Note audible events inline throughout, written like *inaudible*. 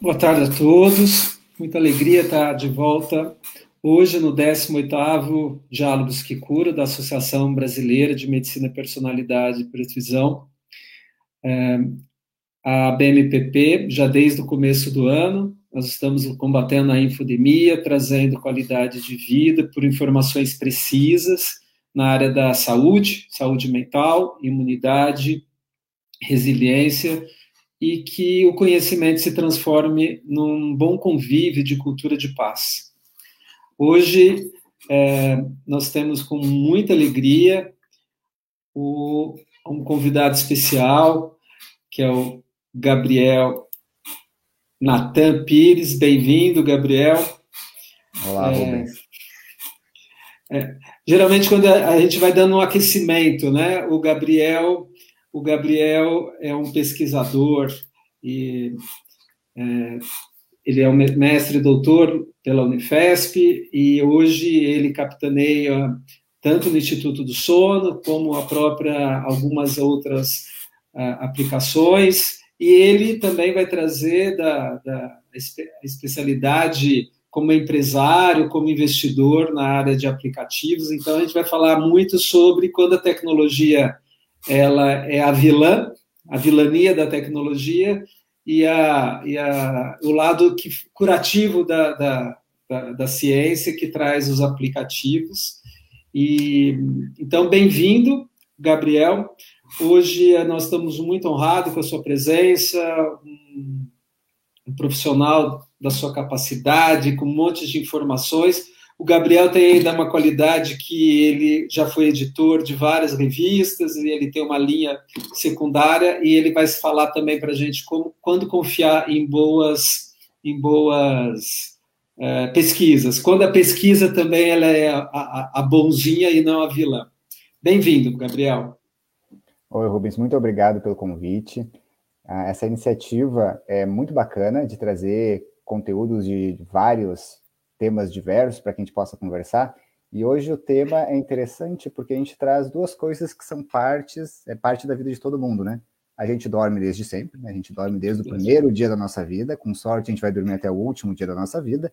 Boa tarde a todos. Muita alegria estar de volta hoje no 18º Diálogos que Cura da Associação Brasileira de Medicina Personalidade e Precisão. É, a BMPP, já desde o começo do ano, nós estamos combatendo a infodemia, trazendo qualidade de vida por informações precisas na área da saúde, saúde mental, imunidade, resiliência, e que o conhecimento se transforme num bom convívio de cultura de paz. Hoje, é, nós temos com muita alegria o, um convidado especial, que é o Gabriel Natan Pires. Bem-vindo, Gabriel. Olá, é, Rubens. É, geralmente, quando a gente vai dando um aquecimento, né? O Gabriel o Gabriel é um pesquisador e é, ele é um mestre doutor pela Unifesp e hoje ele capitaneia tanto no Instituto do Sono como a própria algumas outras uh, aplicações e ele também vai trazer da, da especialidade como empresário, como investidor na área de aplicativos. Então a gente vai falar muito sobre quando a tecnologia ela é a vilã, a vilania da tecnologia e, a, e a, o lado que, curativo da, da, da, da ciência que traz os aplicativos. E então, bem-vindo, Gabriel. Hoje eh, nós estamos muito honrados com a sua presença, um, um profissional da sua capacidade, com um monte de informações. O Gabriel tem ainda uma qualidade que ele já foi editor de várias revistas e ele tem uma linha secundária e ele vai falar também para a gente como quando confiar em boas em boas é, pesquisas. Quando a pesquisa também ela é a, a, a bonzinha e não a vilã. Bem-vindo, Gabriel. Oi, Rubens, muito obrigado pelo convite. Ah, essa iniciativa é muito bacana de trazer conteúdos de vários temas diversos para que a gente possa conversar. E hoje o tema é interessante porque a gente traz duas coisas que são partes, é parte da vida de todo mundo, né? A gente dorme desde sempre, né? a gente dorme desde o primeiro dia da nossa vida, com sorte a gente vai dormir até o último dia da nossa vida.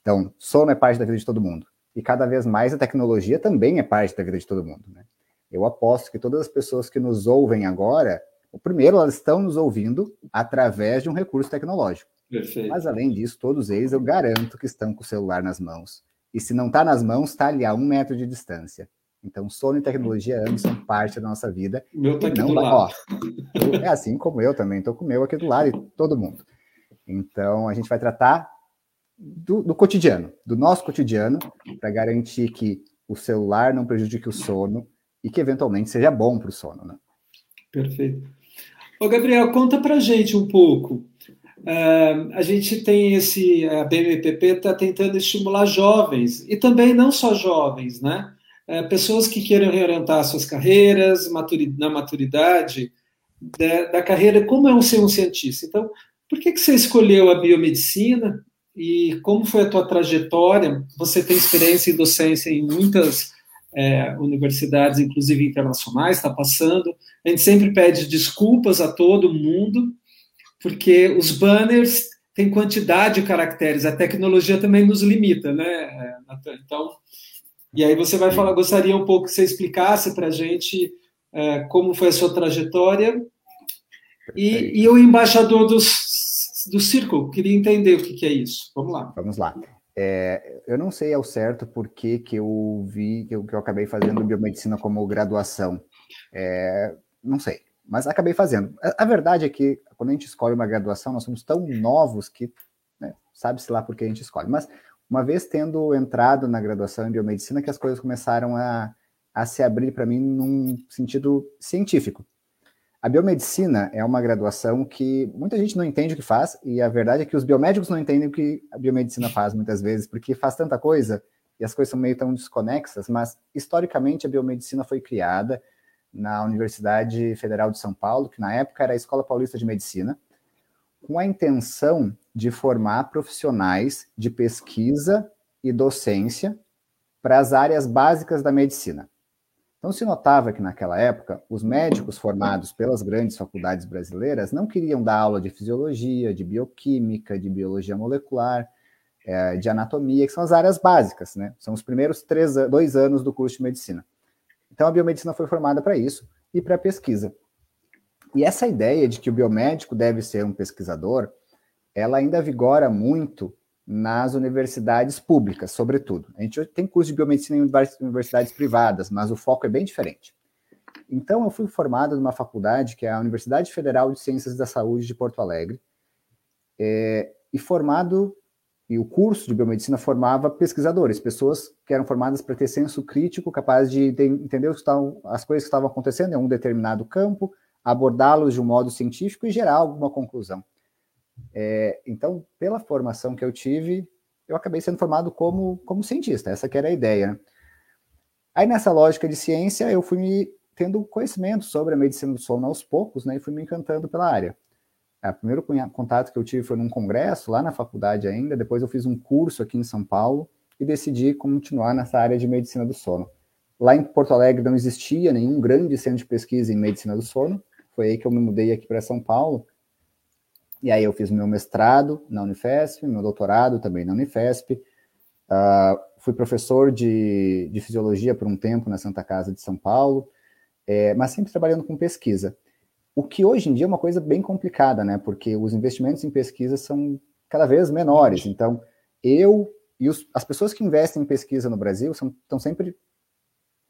Então, sono é parte da vida de todo mundo. E cada vez mais a tecnologia também é parte da vida de todo mundo, né? Eu aposto que todas as pessoas que nos ouvem agora, o primeiro, elas estão nos ouvindo através de um recurso tecnológico. Perfeito. Mas além disso, todos eles eu garanto que estão com o celular nas mãos. E se não está nas mãos, está ali a um metro de distância. Então, sono e tecnologia ambos são parte da nossa vida. Meu está aqui não, do lado. Ó, é assim como eu também, estou com o meu aqui do lado e todo mundo. Então, a gente vai tratar do, do cotidiano, do nosso cotidiano, para garantir que o celular não prejudique o sono e que eventualmente seja bom para o sono. Né? Perfeito. Ô, Gabriel, conta para gente um pouco Uh, a gente tem esse, a BMPP está tentando estimular jovens, e também não só jovens, né? Uh, pessoas que queiram reorientar suas carreiras na maturidade da, da, carreira, como é um ser um cientista. Então, por que, que você escolheu a biomedicina e como foi a tua trajetória? Você tem experiência em docência em muitas é, universidades, inclusive internacionais, está passando. A gente sempre pede desculpas a todo mundo, porque os banners têm quantidade de caracteres, a tecnologia também nos limita, né, Natan? Então, e aí você vai falar, gostaria um pouco que você explicasse para a gente é, como foi a sua trajetória e, e, o embaixador dos, do Círculo, queria entender o que, que é isso. Vamos lá. Vamos lá. É, eu não sei ao certo por que, que eu vi, que eu, que eu acabei fazendo biomedicina como graduação. É, não sei mas acabei fazendo. A, verdade é que quando a gente escolhe uma graduação, nós somos tão novos que né, sabe-se lá por que a gente escolhe. Mas uma vez tendo entrado na graduação em biomedicina, que as coisas começaram a, a se abrir para mim num sentido científico. A biomedicina é uma graduação que muita gente não entende o que faz, e a verdade é que os biomédicos não entendem o que a biomedicina faz muitas vezes, porque faz tanta coisa e as coisas são meio tão desconexas, mas historicamente a biomedicina foi criada na Universidade Federal de São Paulo, que na época era a Escola Paulista de Medicina, com a intenção de formar profissionais de pesquisa e docência para as áreas básicas da medicina. Então, se notava que naquela época, os médicos formados pelas grandes faculdades brasileiras não queriam dar aula de fisiologia, de bioquímica, de biologia molecular, é, de anatomia, que são as áreas básicas, né? São os primeiros três, dois anos do curso de medicina. Então, a biomedicina foi formada para isso e para pesquisa. E essa ideia de que o biomédico deve ser um pesquisador, ela ainda vigora muito nas universidades públicas, sobretudo. A gente tem curso de biomedicina em universidades privadas, mas o foco é bem diferente. Então, eu fui formado numa faculdade que é a Universidade Federal de Ciências da Saúde de Porto Alegre, é, e formado, e o curso de biomedicina formava pesquisadores, pessoas que eram formadas para ter senso crítico, capaz de entender estavam, as coisas que estavam acontecendo em um determinado campo, abordá-los de um modo científico e gerar alguma conclusão. É, então, pela formação que eu tive, eu acabei sendo formado como, como cientista, essa que era a ideia. Né? Aí, nessa lógica de ciência, eu fui me tendo conhecimento sobre a medicina do sono aos poucos, né, e fui me encantando pela área. O primeiro contato que eu tive foi num congresso, lá na faculdade ainda, depois eu fiz um curso aqui em São Paulo e decidi continuar nessa área de medicina do sono. Lá em Porto Alegre não existia nenhum grande centro de pesquisa em medicina do sono, foi aí que eu me mudei aqui para São Paulo, e aí eu fiz meu mestrado na Unifesp, meu doutorado também na Unifesp. Uh, fui professor de, de, fisiologia por um tempo na Santa Casa de São Paulo, é, mas sempre trabalhando com pesquisa. O que hoje em dia é uma coisa bem complicada, né? Porque os investimentos em pesquisa são cada vez menores. Então, eu e os, as pessoas que investem em pesquisa no Brasil estão sempre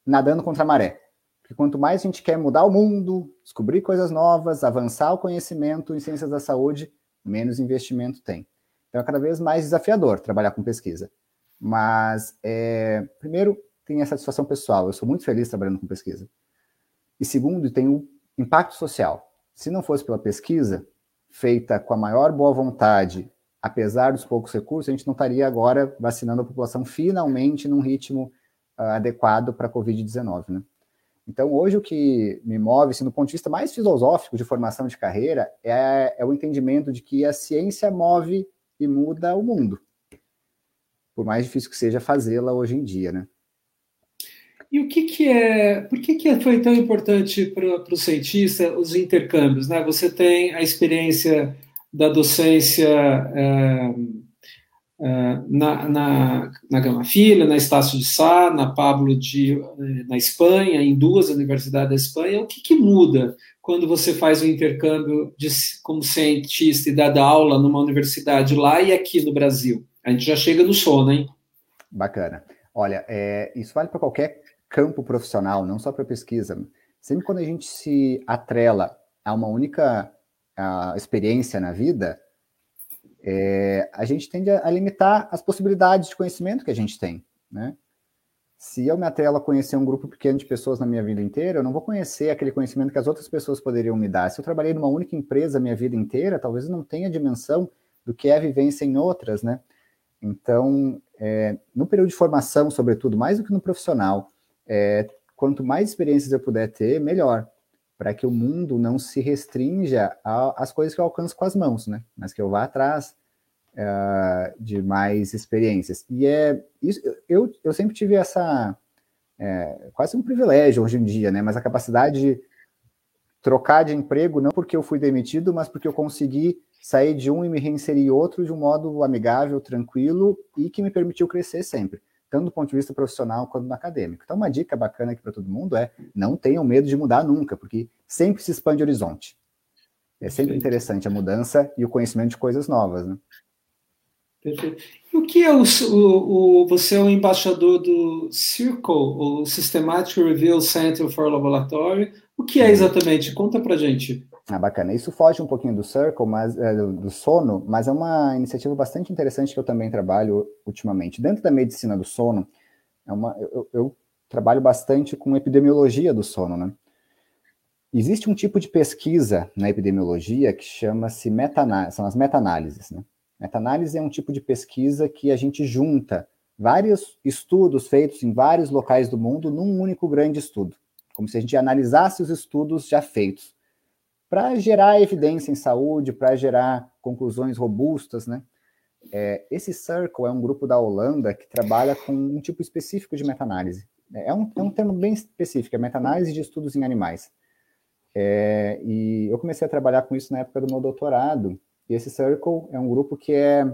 nadando contra a maré. Porque quanto mais a gente quer mudar o mundo, descobrir coisas novas, avançar o conhecimento em ciências da saúde, menos investimento tem. Então é cada vez mais desafiador trabalhar com pesquisa. Mas, é, primeiro, tem a satisfação pessoal. Eu sou muito feliz trabalhando com pesquisa. E segundo, tem o impacto social. Se não fosse pela pesquisa, feita com a maior boa vontade, apesar dos poucos recursos, a gente não estaria agora vacinando a população finalmente num ritmo uh, adequado para a Covid-19, né? Então, hoje, o que me move, assim, do ponto de vista mais filosófico de formação de carreira, é, é o entendimento de que a ciência move e muda o mundo. Por mais difícil que seja fazê-la hoje em dia, né? E o que, que é. Por que, que foi tão importante para o cientista os intercâmbios? Né? Você tem a experiência da docência. É Uh, na, na, na Gama Filha, na Estácio de Sá, na Pablo de, eh, na Espanha, em duas universidades da Espanha, o que, que muda quando você faz o um intercâmbio de, como cientista e dá aula numa universidade lá e aqui no Brasil? A gente já chega no sono, hein? Bacana. Olha, é, isso vale para qualquer campo profissional, não só para pesquisa. Sempre quando a gente se atrela a uma única a, experiência na vida, é, a gente tende a, limitar as possibilidades de conhecimento que a gente tem, né? Se eu me atrelo a conhecer um grupo pequeno de pessoas na minha vida inteira, eu não vou conhecer aquele conhecimento que as outras pessoas poderiam me dar. Se eu trabalhei numa única empresa a minha vida inteira, talvez eu não tenha dimensão do que é a vivência em outras, né? Então, é, no período de formação, sobretudo, mais do que no profissional, é, quanto mais experiências eu puder ter, melhor para que o mundo não se restrinja às coisas que eu alcanço com as mãos, né? Mas que eu vá atrás uh, de mais experiências. E é isso. Eu, eu sempre tive essa é, quase um privilégio hoje em dia, né? Mas a capacidade de trocar de emprego não porque eu fui demitido, mas porque eu consegui sair de um e me reinserir em outro de um modo amigável, tranquilo e que me permitiu crescer sempre tanto do ponto de vista profissional quanto no acadêmico. Então, uma dica bacana aqui para todo mundo é não tenham medo de mudar nunca, porque sempre se expande o horizonte. É sempre Perfeito. interessante a mudança e o conhecimento de coisas novas, né? Perfeito. E o que é o, o, o, você é o embaixador do Circle, o Systematic Review Center for Laboratory. O que é uhum. exatamente? Conta para gente. Ah, bacana. Isso foge um pouquinho do Circle, mas é, do sono, mas é uma iniciativa bastante interessante que eu também trabalho ultimamente. Dentro da medicina do sono, é uma, eu, eu trabalho bastante com epidemiologia do sono, né? Existe um tipo de pesquisa na epidemiologia que chama-se meta são as meta-análises, né? Meta-análise é um tipo de pesquisa que a gente junta vários estudos feitos em vários locais do mundo num único grande estudo, como se a gente analisasse os estudos já feitos para gerar evidência em saúde, para gerar conclusões robustas, né? É, esse Circle é um grupo da Holanda que trabalha com um tipo específico de meta-análise. É um, é um termo bem específico, é meta-análise de estudos em animais. É, e eu comecei a trabalhar com isso na época do meu doutorado, e esse Circle é um grupo que é,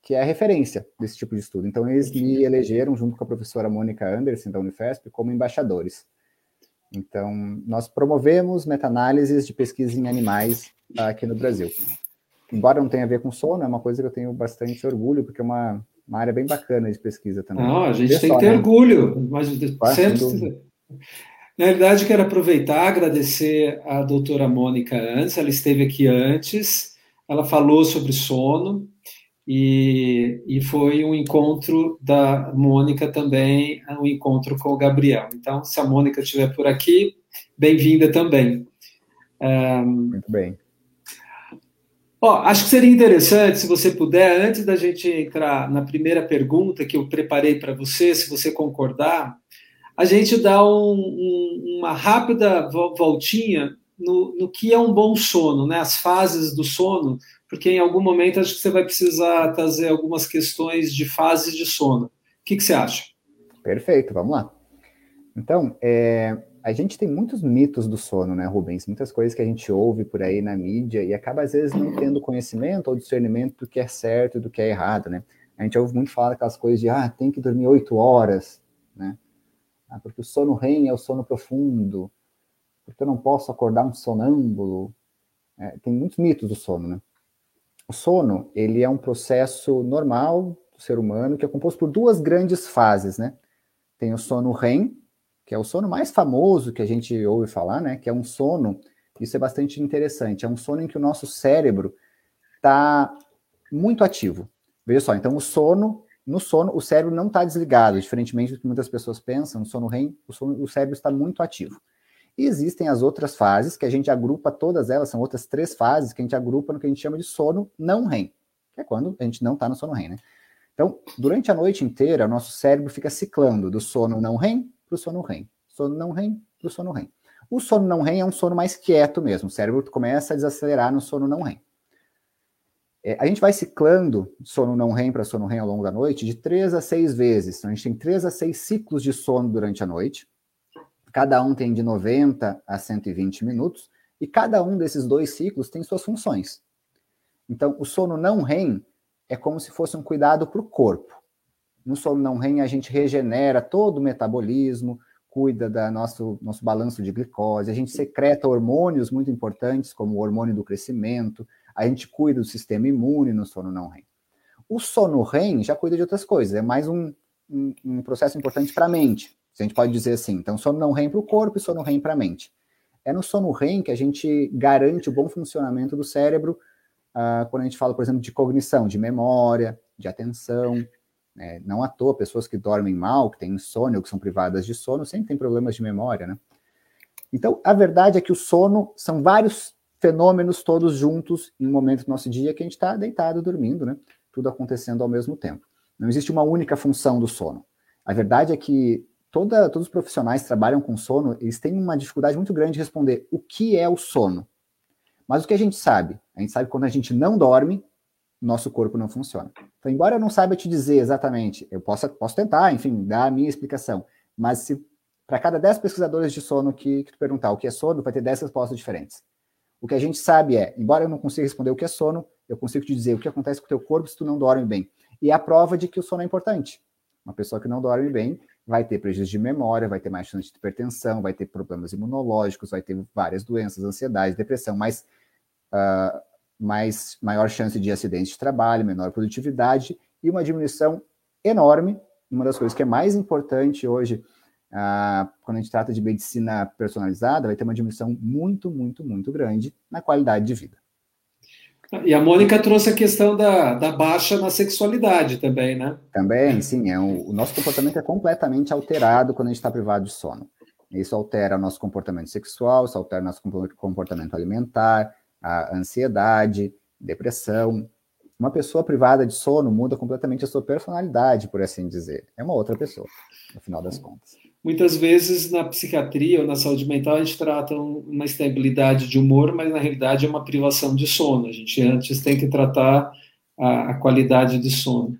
que é a referência desse tipo de estudo. Então, eles me elegeram, junto com a professora Mônica Anderson, da Unifesp, como embaixadores. Então, nós promovemos meta-análises de pesquisa em animais aqui no Brasil. Embora não tenha a ver com sono, é uma coisa que eu tenho bastante orgulho, porque é uma, uma área bem bacana de pesquisa também. Não, a gente tem que ter né? orgulho, mas sempre... Na verdade, quero aproveitar, agradecer a doutora Mônica antes, ela esteve aqui antes, ela falou sobre sono, e, e foi um encontro da Mônica também, um encontro com o Gabriel. Então, se a Mônica estiver por aqui, bem-vinda também. Um, Muito bem. Ó, acho que seria interessante, se você puder, antes da gente entrar na primeira pergunta que eu preparei para você, se você concordar, a gente dá um, um, uma rápida voltinha no, no, que é um bom sono, né? As fases do sono, porque em algum momento acho que você vai precisar trazer algumas questões de fases de sono. O que, que você acha? Perfeito, vamos lá. Então, é, a gente tem muitos mitos do sono, né, Rubens? Muitas coisas que a gente ouve por aí na mídia e acaba, às vezes, não tendo conhecimento ou discernimento do que é certo e do que é errado, né? A gente ouve muito falar daquelas coisas de, ah, tem que dormir oito horas, né? Ah, porque o sono REM é o sono profundo, porque eu não posso acordar um sonâmbulo. É, tem muitos mitos do sono, né? O sono, ele é um processo normal do ser humano que é composto por duas grandes fases, né? Tem o sono REM, que é o sono mais famoso que a gente ouve falar, né? Que é um sono, isso é bastante interessante, é um sono em que o nosso cérebro está muito ativo. Veja só, então o sono, no sono, o cérebro não está desligado, diferentemente do que muitas pessoas pensam, no sono REM, o, sono, o cérebro está muito ativo. E existem as outras fases, que a gente agrupa todas elas, são outras três fases que a gente agrupa no que a gente chama de sono não REM, que é quando a gente não está no sono REM, né? Então, durante a noite inteira, o nosso cérebro fica ciclando do sono não REM para o sono REM. Sono não REM para o sono REM. O sono não REM é um sono mais quieto mesmo, o cérebro começa a desacelerar no sono não REM. É, a gente vai ciclando sono não REM para sono REM ao longo da noite de três a seis vezes. Então, a gente tem três a seis ciclos de sono durante a noite. Cada um tem de 90 a 120 minutos, e cada um desses dois ciclos tem suas funções. Então, o sono não REM é como se fosse um cuidado para o corpo. No sono não REM, a gente regenera todo o metabolismo, cuida do nosso, nosso balanço de glicose, a gente secreta hormônios muito importantes, como o hormônio do crescimento, a gente cuida do sistema imune no sono não REM. O sono REM já cuida de outras coisas, é mais um, um, um processo importante para a mente. A gente pode dizer assim. Então, sono não REM para o corpo e sono REM para a mente. É no sono REM que a gente garante o bom funcionamento do cérebro uh, quando a gente fala, por exemplo, de cognição, de memória, de atenção. Né? Não à toa, pessoas que dormem mal, que têm insônia, que são privadas de sono, sempre têm problemas de memória, né? Então, a verdade é que o sono são vários fenômenos todos juntos em um momento do nosso dia que a gente está deitado, dormindo, né? Tudo acontecendo ao mesmo tempo. Não existe uma única função do sono. A verdade é que toda, todos os profissionais que trabalham com sono, eles têm uma dificuldade muito grande de responder o que é o sono. Mas o que a gente sabe? A gente sabe que quando a gente não dorme, nosso corpo não funciona. Então, embora eu não saiba te dizer exatamente, eu posso, posso tentar, enfim, dar a minha explicação, mas se para cada 10 pesquisadores de sono que, que tu perguntar o que é sono, vai ter 10 respostas diferentes. O que a gente sabe é, embora eu não consiga responder o que é sono, eu consigo te dizer o que acontece com o teu corpo se tu não dorme bem. E é a prova de que o sono é importante. Uma pessoa que não dorme bem vai ter prejuízo de memória, vai ter mais chance de hipertensão, vai ter problemas imunológicos, vai ter várias doenças, ansiedade, depressão, mais, uh, mais maior chance de acidente de trabalho, menor produtividade e uma diminuição enorme. Uma das coisas que é mais importante hoje, uh, quando a gente trata de medicina personalizada, vai ter uma diminuição muito, muito, muito grande na qualidade de vida. E a Mônica trouxe a questão da, da baixa na sexualidade também, né? Também, sim. É um, o nosso comportamento é completamente alterado quando a gente está privado de sono. Isso altera o nosso comportamento sexual, isso altera o nosso comportamento alimentar, a ansiedade, depressão. Uma pessoa privada de sono muda completamente a sua personalidade, por assim dizer. É uma outra pessoa, no final das contas muitas vezes na psiquiatria ou na saúde mental a gente trata uma estabilidade de humor, mas na realidade é uma privação de sono. A gente antes tem que tratar a, a qualidade de sono.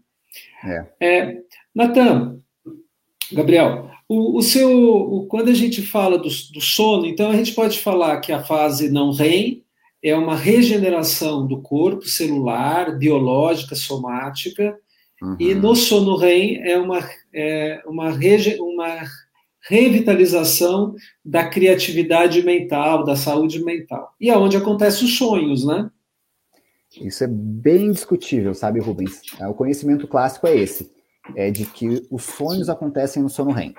É. é Natan, Gabriel, o, o seu, o, quando a gente fala do, do, sono, então a gente pode falar que a fase não REM é uma regeneração do corpo celular, biológica, somática, uhum. e no sono REM é uma, é uma, rege, uma revitalização da criatividade mental, da saúde mental. E é onde acontecem os sonhos, né? Isso é bem discutível, sabe, Rubens? O conhecimento clássico é esse, é de que os sonhos acontecem no sono REM.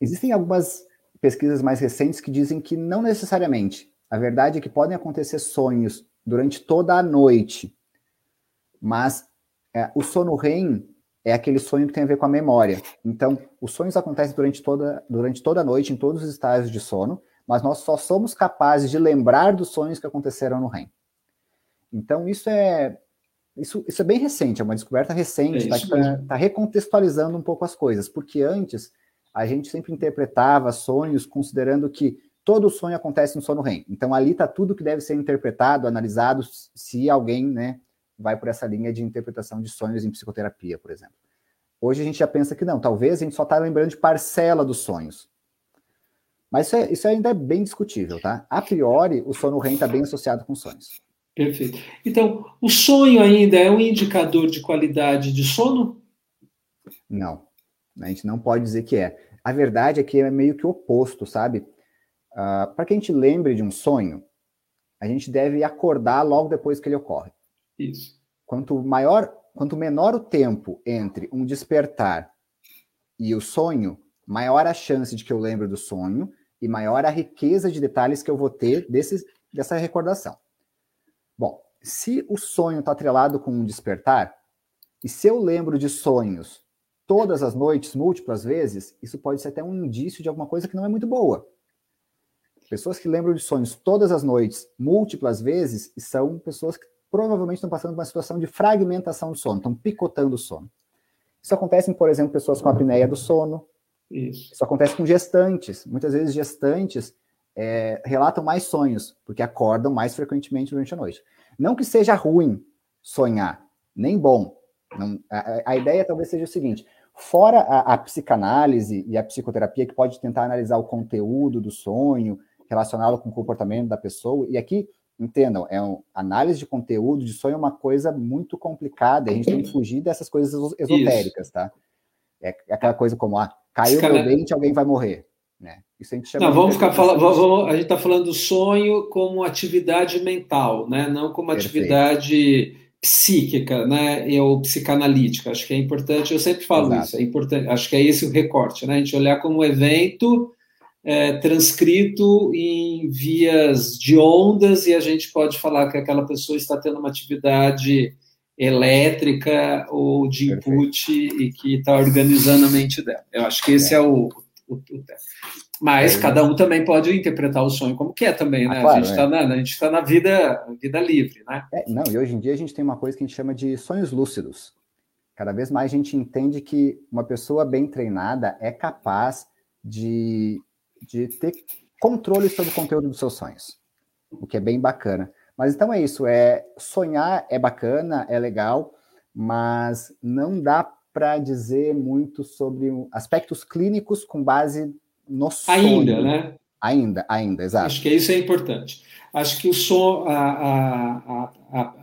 Existem algumas pesquisas mais recentes que dizem que não necessariamente. A verdade é que podem acontecer sonhos durante toda a noite, mas é, o sono REM é aquele sonho que tem a ver com a memória. Então, os sonhos acontecem durante toda, durante toda a noite, em todos os estágios de sono, mas nós só somos capazes de lembrar dos sonhos que aconteceram no REM. Então, isso é, isso, isso é bem recente, é uma descoberta recente, está é tá, tá recontextualizando um pouco as coisas, porque antes a gente sempre interpretava sonhos considerando que todo sonho acontece no sono REM. Então ali está tudo que deve ser interpretado, analisado, se alguém né, vai por essa linha de interpretação de sonhos em psicoterapia, por exemplo. Hoje a gente já pensa que não, talvez a gente só está lembrando de parcela dos sonhos. Mas isso, é, isso ainda é bem discutível, tá? A priori, o sono REM está bem associado com sonhos. Perfeito. Então, o sonho ainda é um indicador de qualidade de sono? Não. A gente não pode dizer que é. A verdade é que é meio que o oposto, sabe? Uh, Para que a gente lembre de um sonho, a gente deve acordar logo depois que ele ocorre. Isso. Quanto maior, quanto menor o tempo entre um despertar e o sonho, maior a chance de que eu lembre do sonho e maior a riqueza de detalhes que eu vou ter desse, dessa recordação. Bom, se o sonho está atrelado com um despertar, e se eu lembro de sonhos todas as noites, múltiplas vezes, isso pode ser até um indício de alguma coisa que não é muito boa. Pessoas que lembram de sonhos todas as noites, múltiplas vezes, são pessoas que provavelmente estão passando por uma situação de fragmentação do sono, estão picotando o sono. Isso acontece, por exemplo, pessoas com apneia do sono. Isso, Isso acontece com gestantes. Muitas vezes gestantes é, relatam mais sonhos, porque acordam mais frequentemente durante a noite. Não que seja ruim sonhar, nem bom. Não, a, a, ideia talvez seja o seguinte: fora a, a, psicanálise e a psicoterapia, que pode tentar analisar o conteúdo do sonho, relacioná-lo com o comportamento da pessoa, e aqui, entendam, é um, análise de conteúdo de sonho é uma coisa muito complicada, a gente tem que fugir dessas coisas esotéricas, Isso. tá? É aquela coisa como, ah, caiu o meu dente, alguém vai morrer. Né? Isso a gente chama não, vamos ficar falando, vamos, a gente está falando do sonho como atividade mental, né? não como Perfeito. atividade psíquica, né, ou psicanalítica. Acho que é importante, eu sempre falo Exato. isso, é importante, acho que é esse o recorte, né, a gente olhar como um evento é, transcrito em vias de ondas e a gente pode falar que aquela pessoa está tendo uma atividade elétrica ou de input Perfeito. e que está organizando a mente dela. Eu acho que esse é, é o, o, o mas é, cada um também pode interpretar o sonho como quer também, né? Ah, claro, a gente está é. na, a gente tá na vida, vida livre, né? É, não, e hoje em dia a gente tem uma coisa que a gente chama de sonhos lúcidos. Cada vez mais a gente entende que uma pessoa bem treinada é capaz de, de ter controle sobre o conteúdo dos seus sonhos, o que é bem bacana. Mas então é isso, é sonhar é bacana, é legal, mas não dá para dizer muito sobre aspectos clínicos com base no sonho. Ainda, né? Ainda, ainda, exato. Acho que isso é importante. Acho que o som, a, a, a,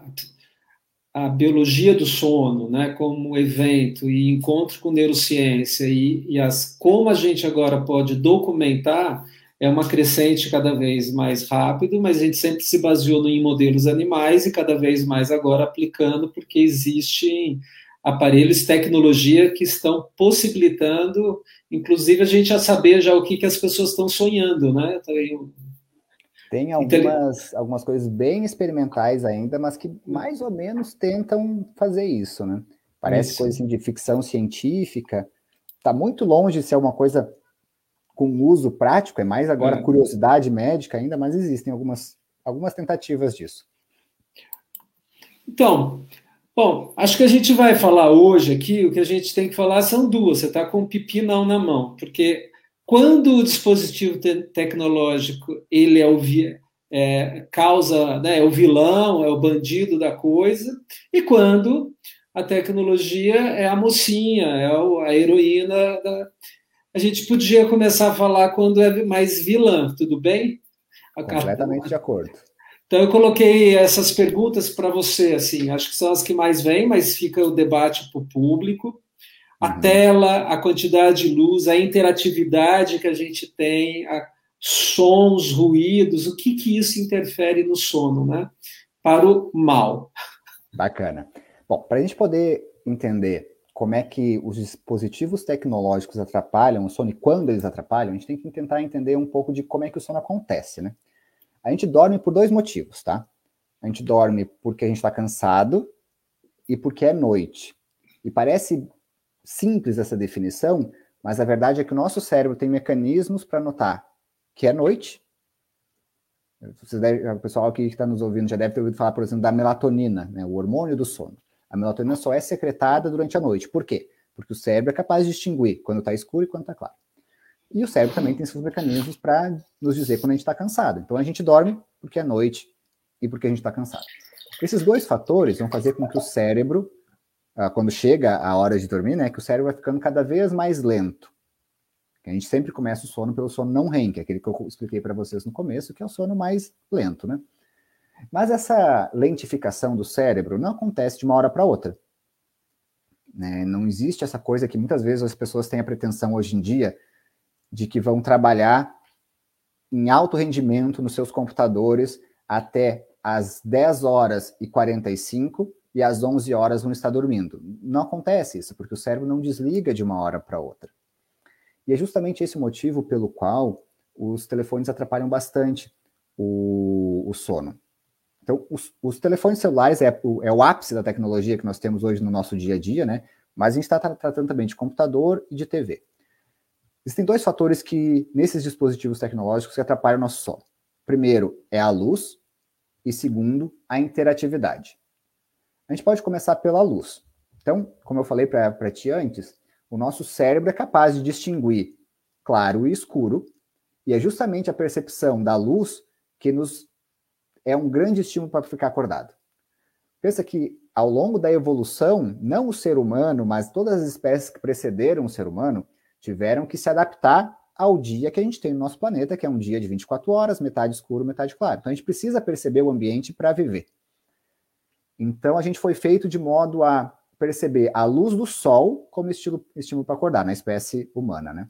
a, biologia do sono, né, como evento e encontro com neurociência e, e as, como a gente agora pode documentar é uma crescente cada vez mais rápido, mas a gente sempre se baseou em modelos animais e cada vez mais agora aplicando, porque existem aparelhos, tecnologia que estão possibilitando, inclusive, a gente já saber já o que, que as pessoas estão sonhando, né? Tem algumas, algumas coisas bem experimentais ainda, mas que mais ou menos tentam fazer isso, né? Parece isso. coisa assim, de ficção científica, está muito longe de ser uma coisa com uso prático, é mais agora é. curiosidade médica ainda, mas existem algumas, algumas tentativas disso. Então, Bom, acho que a gente vai falar hoje aqui, o que a gente tem que falar são duas. Você está com o pipi não na mão, porque quando o dispositivo te tecnológico ele é o é, causa, né, é o vilão, é o bandido da coisa, e quando a tecnologia é a mocinha, é a heroína da... A gente podia começar a falar quando é mais vilã, tudo bem? Completamente de acordo. Então eu coloquei essas perguntas para você, assim, acho que são as que mais vêm, mas fica o debate para o público. A uhum. tela, a quantidade de luz, a interatividade que a gente tem, a sons, ruídos, o que que isso interfere no sono, né? Para o mal. Bacana. Bom, para a gente poder entender como é que os dispositivos tecnológicos atrapalham o sono e quando eles atrapalham, a gente tem que tentar entender um pouco de como é que o sono acontece, né? A gente dorme por dois motivos, tá? A gente dorme porque a gente está cansado e porque é noite. E parece simples essa definição, mas a verdade é que o nosso cérebro tem mecanismos para notar que é noite. Deve, o pessoal aqui que está nos ouvindo já deve ter ouvido falar, por exemplo, da melatonina, né, o hormônio do sono. A melatonina só é secretada durante a noite. Por quê? Porque o cérebro é capaz de distinguir quando está escuro e quando está claro. E o cérebro também tem seus mecanismos para nos dizer quando a gente está cansado. Então a gente dorme porque é noite e porque a gente está cansado. Esses dois fatores vão fazer com que o cérebro, quando chega a hora de dormir, né, que o cérebro vai ficando cada vez mais lento. A gente sempre começa o sono pelo sono não REM, que é aquele que eu expliquei para vocês no começo, que é o sono mais lento, né? Mas essa lentificação do cérebro não acontece de uma hora para outra. Né? Não existe essa coisa que muitas vezes as pessoas têm a pretensão hoje em dia de que vão trabalhar em alto rendimento nos seus computadores até às 10 horas e 45 e às 11 horas vão estar dormindo. Não acontece isso, porque o cérebro não desliga de uma hora para outra. E é justamente esse o motivo pelo qual os telefones atrapalham bastante o, o sono. Então, os, os, telefones celulares é o, é o ápice da tecnologia que nós temos hoje no nosso dia a dia, né? Mas a gente está tratando também de computador e de TV. Existem dois fatores que, nesses dispositivos tecnológicos, que atrapalham o nosso sono. Primeiro é a luz, e segundo, a interatividade. A gente pode começar pela luz. Então, como eu falei para ti antes, o nosso cérebro é capaz de distinguir claro e escuro, e é justamente a percepção da luz que nos é um grande estímulo para ficar acordado. Pensa que ao longo da evolução, não o ser humano, mas todas as espécies que precederam o ser humano, tiveram que se adaptar ao dia que a gente tem no nosso planeta, que é um dia de 24 horas, metade escuro, metade claro. Então a gente precisa perceber o ambiente para viver. Então a gente foi feito de modo a perceber a luz do sol como estilo, estímulo para acordar na espécie humana, né?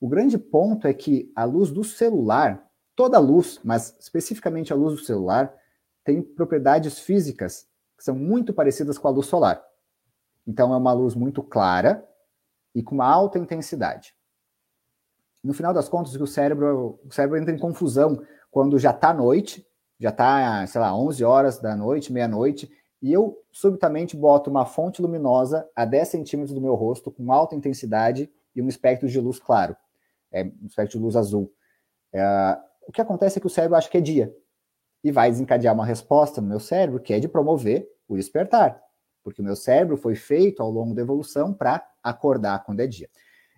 O grande ponto é que a luz do celular Toda luz, mas especificamente a luz do celular, tem propriedades físicas que são muito parecidas com a luz solar. Então é uma luz muito clara e com uma alta intensidade. No final das contas, o cérebro, o cérebro entra em confusão quando já está noite, já está, sei lá, 11 horas da noite, meia-noite, e eu subitamente boto uma fonte luminosa a 10 centímetros do meu rosto com alta intensidade e um espectro de luz claro, é, um espectro de luz azul. É, o que acontece é que o cérebro acha que é dia e vai desencadear uma resposta no meu cérebro que é de promover o despertar, porque o meu cérebro foi feito ao longo da evolução para acordar quando é dia.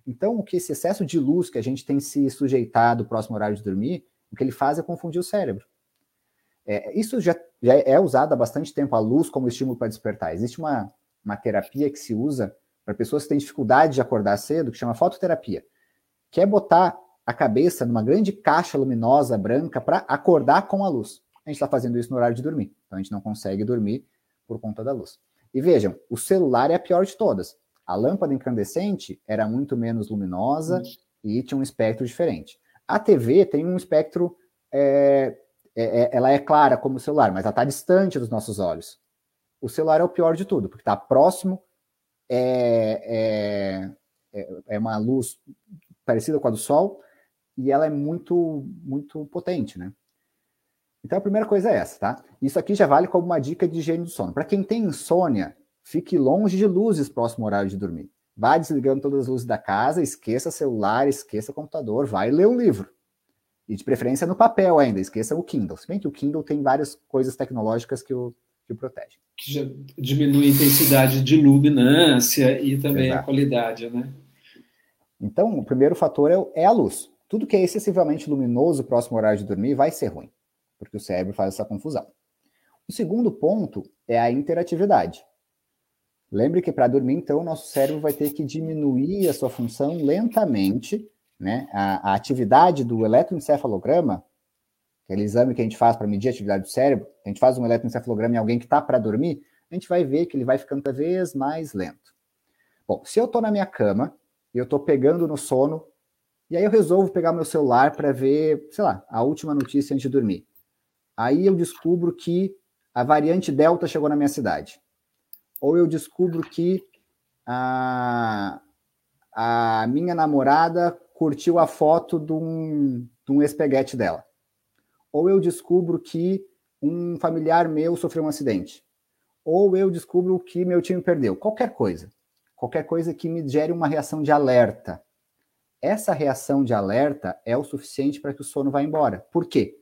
Então, o que esse excesso de luz que a gente tem se sujeitado próximo horário de dormir, o que ele faz é confundir o cérebro. É, isso já, já, é usado há bastante tempo, a luz como estímulo para despertar. Existe uma, uma terapia que se usa para pessoas que têm dificuldade de acordar cedo, que chama fototerapia, que é botar a cabeça numa grande caixa luminosa branca para acordar com a luz. A gente está fazendo isso no horário de dormir, então a gente não consegue dormir por conta da luz. E vejam, o celular é a pior de todas. A lâmpada incandescente era muito menos luminosa e tinha um espectro diferente. A TV tem um espectro, é, é, é, ela é clara como o celular, mas ela está distante dos nossos olhos. O celular é o pior de tudo, porque está próximo, é, é, é, é uma luz parecida com a do Sol, e ela é muito, muito potente, né? Então a primeira coisa é essa, tá? Isso aqui já vale como uma dica de higiene do sono. Para quem tem insônia, fique longe de luzes próximo ao horário de dormir. Vá desligando todas as luzes da casa, esqueça celular, esqueça computador, vai ler um livro. E de preferência no papel ainda, esqueça o Kindle. Se bem que o Kindle tem várias coisas tecnológicas que o, que o protegem. Que já diminui a intensidade de luminância e também Exato. a qualidade, né? Então, o primeiro fator é, é a luz. Tudo que é excessivamente luminoso próximo ao horário de dormir vai ser ruim, porque o cérebro faz essa confusão. O segundo ponto é a interatividade. Lembre que para dormir, então, o nosso cérebro vai ter que diminuir a sua função lentamente, né? A, a atividade do eletroencefalograma, aquele exame que a gente faz para medir a atividade do cérebro, a gente faz um eletroencefalograma em alguém que está para dormir, a gente vai ver que ele vai ficando cada vez mais lento. Bom, se eu estou na minha cama e eu estou pegando no sono, e aí eu resolvo pegar meu celular para ver, sei lá, a última notícia antes de dormir. Aí eu descubro que a variante Delta chegou na minha cidade ou eu descubro que a, a minha namorada curtiu a foto de um, de um dela. Ou eu descubro que um familiar meu sofreu um acidente. Ou eu descubro que meu time perdeu. Qualquer coisa. Qualquer coisa que me gere uma reação de alerta. Essa reação de alerta é o suficiente para que o sono vá embora. Por quê?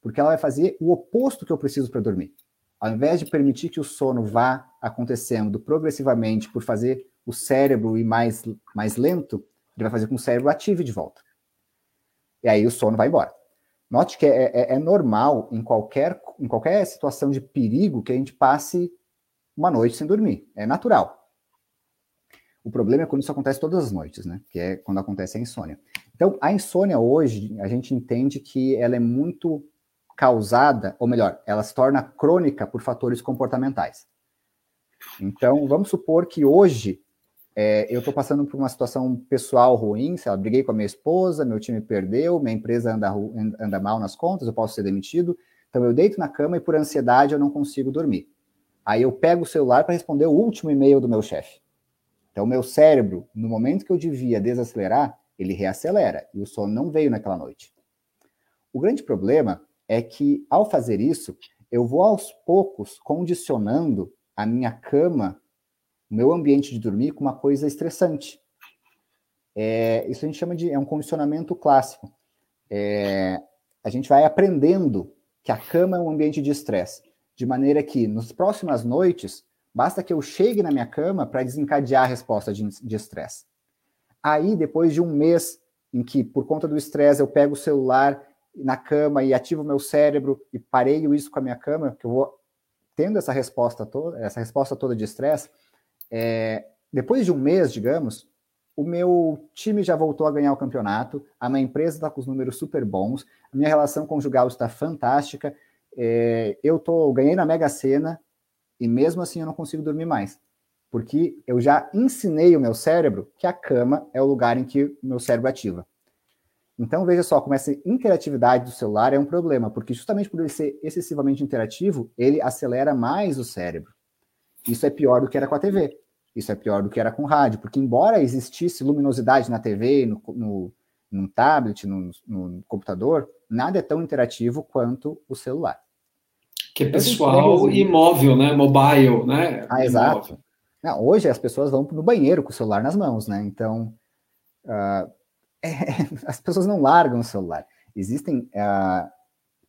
Porque ela vai fazer o oposto que eu preciso para dormir ao invés de permitir que o sono vá acontecendo progressivamente por fazer o cérebro ir mais, mais lento, ele vai fazer com que o cérebro ative de volta. E aí o sono vai embora. Note que é, é, é, normal em qualquer, em qualquer situação de perigo que a gente passe uma noite sem dormir. É natural. O problema é quando isso acontece todas as noites, né? Que é quando acontece a insônia. Então, a insônia hoje, a gente entende que ela é muito causada, ou melhor, ela se torna crônica por fatores comportamentais. Então, vamos supor que hoje é, eu estou passando por uma situação pessoal ruim, sei lá, briguei com a minha esposa, meu time perdeu, minha empresa anda, anda mal nas contas, eu posso ser demitido. Então, eu deito na cama e por ansiedade eu não consigo dormir. Aí eu pego o celular para responder o último e-mail do meu chefe. Então, o meu cérebro, no momento que eu devia desacelerar, ele reacelera e o sono não veio naquela noite. O grande problema é que, ao fazer isso, eu vou aos poucos condicionando a minha cama, o meu ambiente de dormir, com uma coisa estressante. É, isso a gente chama de é um condicionamento clássico. É, a gente vai aprendendo que a cama é um ambiente de estresse, de maneira que nas próximas noites basta que eu chegue na minha cama para desencadear a resposta de estresse. Aí, depois de um mês em que, por conta do estresse, eu pego o celular na cama e ativo o meu cérebro e pareio isso com a minha cama, que eu vou tendo essa resposta toda, essa resposta toda de estresse, é, depois de um mês, digamos, o meu time já voltou a ganhar o campeonato, a minha empresa está com os números super bons, a minha relação conjugal está fantástica, é, eu tô, ganhei na Mega Sena e mesmo assim eu não consigo dormir mais. Porque eu já ensinei o meu cérebro que a cama é o lugar em que o meu cérebro ativa. Então, veja só como essa interatividade do celular é um problema, porque justamente por ele ser excessivamente interativo, ele acelera mais o cérebro. Isso é pior do que era com a TV. Isso é pior do que era com rádio, porque embora existisse luminosidade na TV, no, no, no tablet, no, no, computador, nada é tão interativo quanto o celular. Que é pessoal e móvel, né? Mobile, né? Ah, exato. Não, hoje as pessoas vão no banheiro com o celular nas mãos, né? Então, uh, *laughs* é, as pessoas não largam o celular. Existem uh,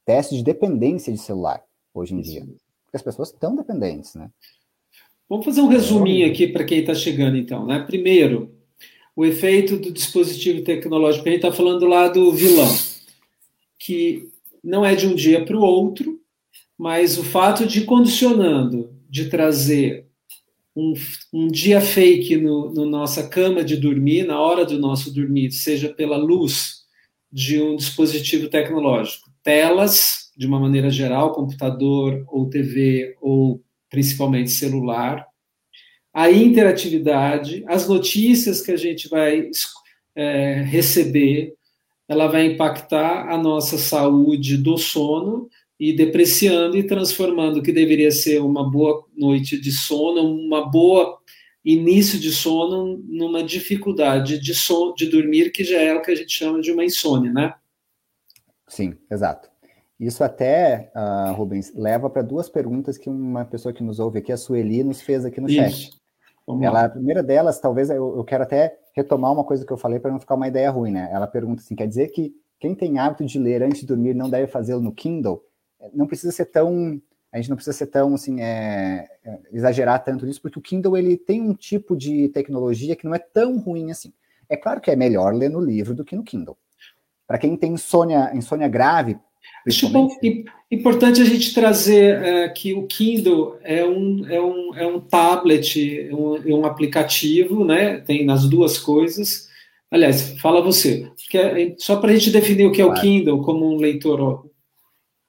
testes de dependência de celular hoje em dia. Porque as pessoas estão dependentes, né? Vamos fazer um resuminho aqui para quem está chegando, então. Né? Primeiro, o efeito do dispositivo tecnológico. A gente está falando lá do vilão, que não é de um dia para o outro, mas o fato de condicionando, de trazer um, um dia fake no, no, nossa cama de dormir, na hora do nosso dormir, seja pela luz de um dispositivo tecnológico, telas, de uma maneira geral, computador ou TV ou principalmente celular, a interatividade, as notícias que a gente vai é, receber, ela vai impactar a nossa saúde do sono e depreciando e transformando o que deveria ser uma boa noite de sono, uma boa início de sono, numa dificuldade de, sono, de dormir, que já é o que a gente chama de uma insônia, né? Sim, exato. Isso até, uh, Rubens, leva para duas perguntas que uma pessoa que nos ouve aqui, a Sueli, nos fez aqui no Isso. chat. Vamos Ela, a primeira delas, talvez eu, eu quero até retomar uma coisa que eu falei para não ficar uma ideia ruim, né? Ela pergunta assim: quer dizer que quem tem hábito de ler antes de dormir não deve fazê-lo no Kindle? não precisa ser tão a gente não precisa ser tão assim é, é, exagerar tanto nisso, porque o Kindle ele tem um tipo de tecnologia que não é tão ruim assim. É claro que é melhor ler no livro do que no Kindle. Para quem tem insônia, insônia grave, Acho bom, importante a gente trazer é, que o Kindle é um, é um, é um tablet, um, é um aplicativo, né? Tem nas duas coisas. Aliás, fala você. É, só para a gente definir o que é o Kindle como um leitor.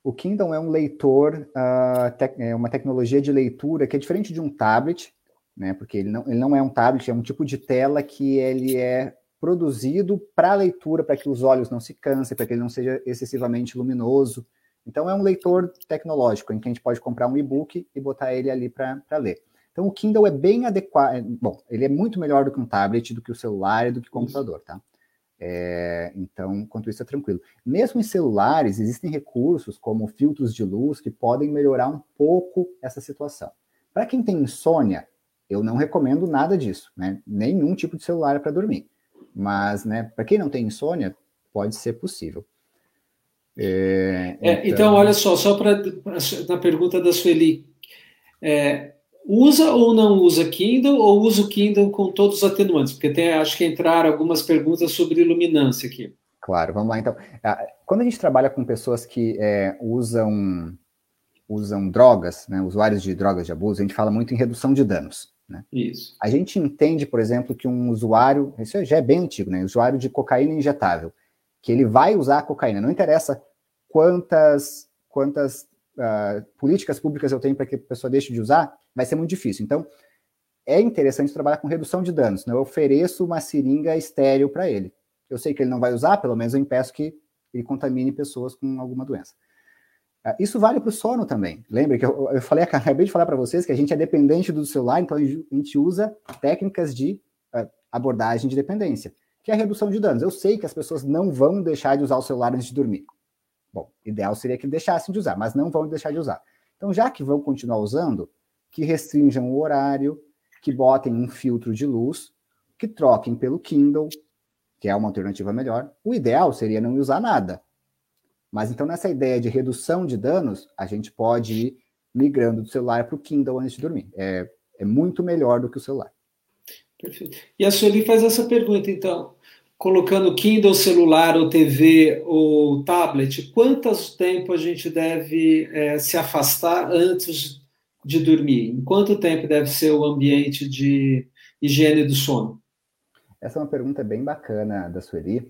O Kindle é um leitor, uh, é uma tecnologia de leitura que é diferente de um tablet, né? Porque ele não, ele não é um tablet, é um tipo de tela que ele é produzido para leitura, para que os olhos não se cansem, para que ele não seja excessivamente luminoso. Então, é um leitor tecnológico, em que a gente pode comprar um e-book e botar ele ali para ler. Então, o Kindle é bem adequado. É, bom, ele é muito melhor do que um tablet, do que o celular e do que o computador, tá? É, então, quanto isso é tranquilo. Mesmo em celulares, existem recursos como filtros de luz que podem melhorar um pouco essa situação. Para quem tem insônia, eu não recomendo nada disso, né? Nenhum tipo de celular para dormir. Mas, né, para quem não tem insônia, pode ser possível. É, então... É, então... olha só, só para na pergunta da Sueli, é, usa ou não usa Kindle ou usa o Kindle com todos os atenuantes? Porque tem, acho que entraram algumas perguntas sobre iluminância aqui. Claro, vamos lá então. Ah, quando a gente trabalha com pessoas que é, usam usam drogas, né, usuários de drogas de abuso, a gente fala muito em redução de danos. Né? Isso. A gente entende, por exemplo, que um usuário, isso já é bem antigo, né? Usuário de cocaína injetável, que ele vai usar a cocaína, não interessa quantas, quantas uh, políticas públicas eu tenho para que a pessoa deixe de usar, vai ser muito difícil. Então, é interessante trabalhar com redução de danos. Né? Eu ofereço uma seringa estéreo para ele. Eu sei que ele não vai usar, pelo menos eu impeço que ele contamine pessoas com alguma doença. Ah, isso vale para o sono também. Lembre que eu, eu falei, *laughs* acabei de falar para vocês que a gente é dependente do celular, então a gente usa técnicas de uh, abordagem de dependência, que é a redução de danos. Eu sei que as pessoas não vão deixar de usar o celular antes de dormir. Bom, ideal seria que deixassem de usar, mas não vão deixar de usar. Então, já que vão continuar usando, que restringam o horário, que botem um filtro de luz, que troquem pelo Kindle, que é uma alternativa melhor. O ideal seria não usar nada, mas então, nessa ideia de redução de danos, a gente pode ir migrando do celular para o Kindle antes de dormir. É, é muito melhor do que o celular. Perfeito. E a Sueli faz essa pergunta, então, colocando Kindle, celular, ou TV, ou tablet, quanto tempo a gente deve é, se afastar antes de dormir? Em quanto tempo deve ser o ambiente de higiene do sono? Essa é uma pergunta bem bacana da Sueli.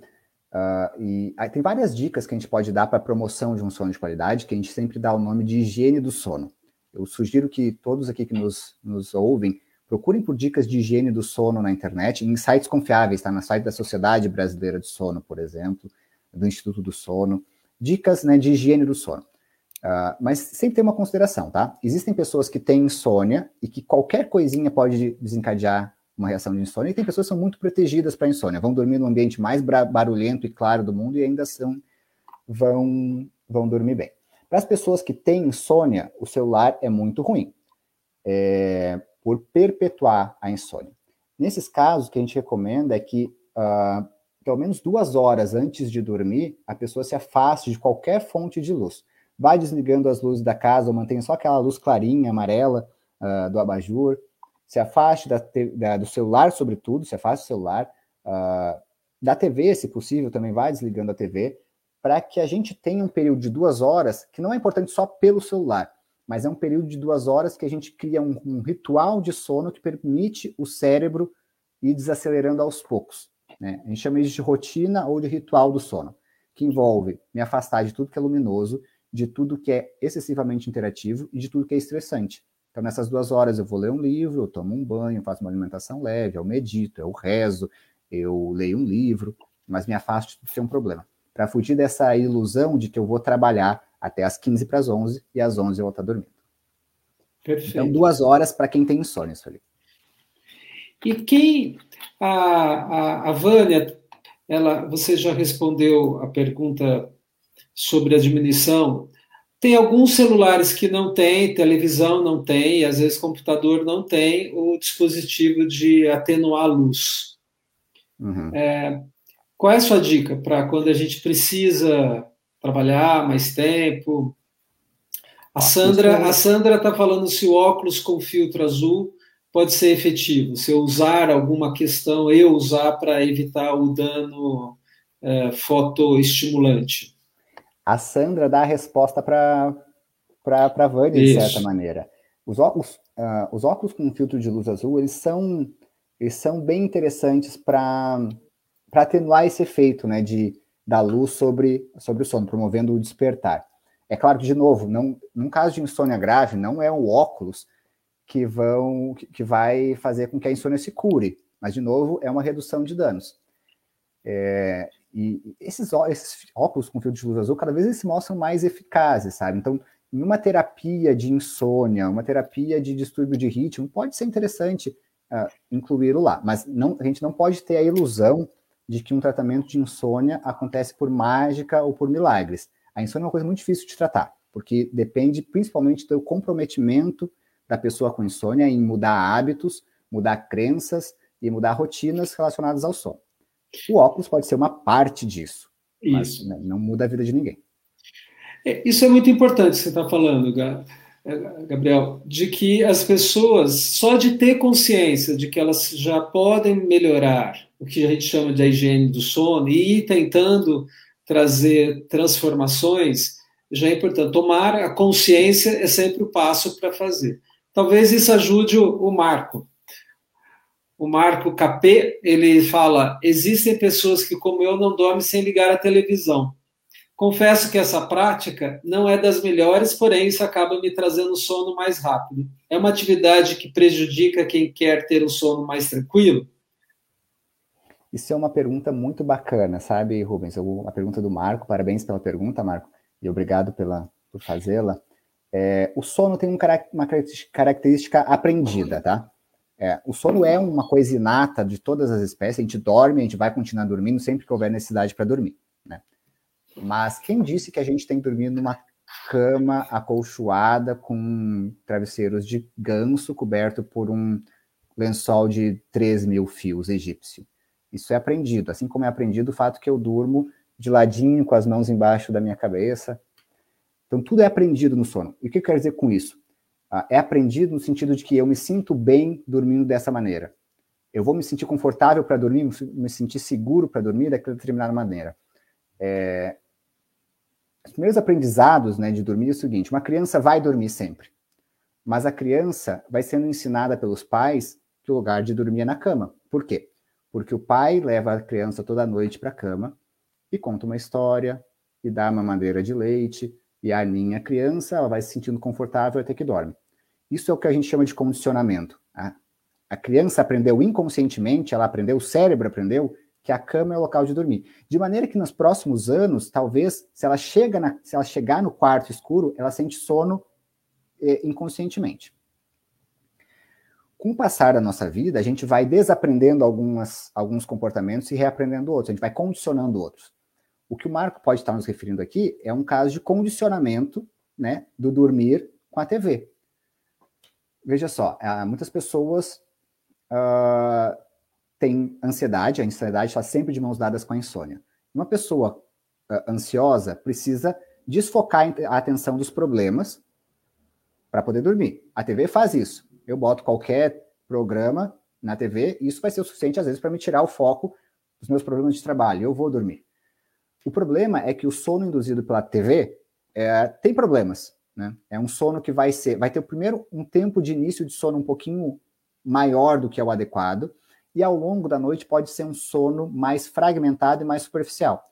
Uh, e aí tem várias dicas que a gente pode dar para promoção de um sono de qualidade, que a gente sempre dá o nome de higiene do sono. Eu sugiro que todos aqui que nos, nos ouvem procurem por dicas de higiene do sono na internet, em sites confiáveis, está? Na site da Sociedade Brasileira de Sono, por exemplo, do Instituto do Sono. Dicas né, de higiene do sono. Uh, mas sempre tem uma consideração, tá? Existem pessoas que têm insônia e que qualquer coisinha pode desencadear uma reação de insônia, e tem pessoas que são muito protegidas para insônia, vão dormir no ambiente mais barulhento e claro do mundo e ainda são, vão, vão dormir bem. Para as pessoas que têm insônia, o celular é muito ruim, é, por perpetuar a insônia. Nesses casos, o que a gente recomenda é que, uh, pelo menos duas horas antes de dormir, a pessoa se afaste de qualquer fonte de luz. Vai desligando as luzes da casa, ou mantenha só aquela luz clarinha, amarela, uh, do abajur, se afaste da, da, do celular, sobretudo, se afaste do celular, uh, da TV, se possível, também vai desligando a TV, para que a gente tenha um período de duas horas, que não é importante só pelo celular, mas é um período de duas horas que a gente cria um, um ritual de sono que permite o cérebro ir desacelerando aos poucos. Né? A gente chama isso de rotina ou de ritual do sono, que envolve me afastar de tudo que é luminoso, de tudo que é excessivamente interativo e de tudo que é estressante. Então, nessas duas horas, eu vou ler um livro, eu tomo um banho, faço uma alimentação leve, eu medito, eu rezo, eu leio um livro, mas me afasto de ser um problema. Para fugir dessa ilusão de que eu vou trabalhar até as 15 para as 11 e às 11 eu vou estar dormindo. Perfeito. Então, duas horas para quem tem insônia, isso ali. E quem. A, a, a Vânia, ela, você já respondeu a pergunta sobre a diminuição tem alguns celulares que não tem, televisão não tem, e às vezes computador não tem o dispositivo de atenuar a luz. Uhum. É, qual é a sua dica para quando a gente precisa trabalhar mais tempo? A Sandra a Sandra está falando se o óculos com filtro azul pode ser efetivo, se eu usar alguma questão, eu usar para evitar o dano é, fotoestimulante. A Sandra dá a resposta para a Vânia, de certa maneira. Os óculos, uh, os óculos com filtro de luz azul, eles são, eles são bem interessantes para atenuar esse efeito né, de, da luz sobre, sobre o sono, promovendo o despertar. É claro que, de novo, não, num caso de insônia grave, não é o óculos que, vão, que vai fazer com que a insônia se cure, mas, de novo, é uma redução de danos. É, e esses, esses, óculos com filtro de luz azul, cada vez eles se mostram mais eficazes, sabe? Então, em uma terapia de insônia, uma terapia de distúrbio de ritmo, pode ser interessante uh, incluí-lo lá, mas não, a gente não pode ter a ilusão de que um tratamento de insônia acontece por mágica ou por milagres. A insônia é uma coisa muito difícil de tratar, porque depende principalmente do comprometimento da pessoa com insônia em mudar hábitos, mudar crenças e mudar rotinas relacionadas ao sono. O óculos pode ser uma parte disso, Isso. mas né, não muda a vida de ninguém. É, isso é muito importante que você está falando, é, Gabriel, de que as pessoas, só de ter consciência de que elas já podem melhorar o que a gente chama de higiene do sono e ir tentando trazer transformações, já é importante. Tomar a consciência é sempre o passo para fazer. Talvez isso ajude o, o Marco. O Marco Capê, ele fala: existem pessoas que, como eu, não dormem sem ligar a televisão. Confesso que essa prática não é das melhores, porém isso acaba me trazendo sono mais rápido. É uma atividade que prejudica quem quer ter um sono mais tranquilo? Isso é uma pergunta muito bacana, sabe, Rubens? A pergunta do Marco, parabéns pela pergunta, Marco, e obrigado pela, por fazê-la. É, o sono tem um, uma característica aprendida, tá? É, o sono é uma coisa inata de todas as espécies, a gente dorme, a gente vai continuar dormindo sempre que houver necessidade para dormir. Mas quem disse que a gente tem que dormir numa cama acolchoada com travesseiros de ganso coberto por um lençol de 3 mil fios egípcio? Isso é aprendido, assim como é aprendido o fato que eu durmo de ladinho, com as mãos embaixo da minha cabeça. Então, tudo é aprendido no sono. E o que eu quero dizer com isso? Ah, é aprendido no sentido de que eu me sinto bem dormindo dessa maneira. Eu vou me sentir confortável para dormir, me sentir seguro para dormir daquela determinada maneira. É, os primeiros aprendizados né, de dormir é o seguinte: uma criança vai dormir sempre, mas a criança vai sendo ensinada pelos pais que o lugar de dormir é na cama. Por quê? Porque o pai leva a criança toda noite para a cama e conta uma história e dá uma madeira de leite e a criança, ela vai se sentindo confortável até que dorme. Isso é o que a gente chama de condicionamento. A, a criança aprendeu inconscientemente, ela aprendeu, o cérebro aprendeu que a cama é o local de dormir. De maneira que nos próximos anos, talvez, se ela chega na, se ela chegar no quarto escuro, ela sente sono eh, inconscientemente. Com o passar da nossa vida, a gente vai desaprendendo algumas, alguns comportamentos e reaprendendo outros, a gente vai condicionando outros. O que o Marco pode estar nos referindo aqui é um caso de condicionamento né, do dormir com a TV. Veja só, ah, muitas pessoas uh, tem ansiedade, a ansiedade está sempre de mãos dadas com a insônia. Uma pessoa uh, ansiosa precisa desfocar a atenção dos problemas para poder dormir. A TV faz isso. Eu boto qualquer programa na TV e isso vai ser o suficiente, às vezes, para me tirar o foco dos meus problemas de trabalho. Eu vou dormir. O problema é que o sono induzido pela TV é, tem problemas. Né? É um sono que vai ser, vai ter primeiro um tempo de início de sono um pouquinho maior do que é o adequado e ao longo da noite pode ser um sono mais fragmentado e mais superficial.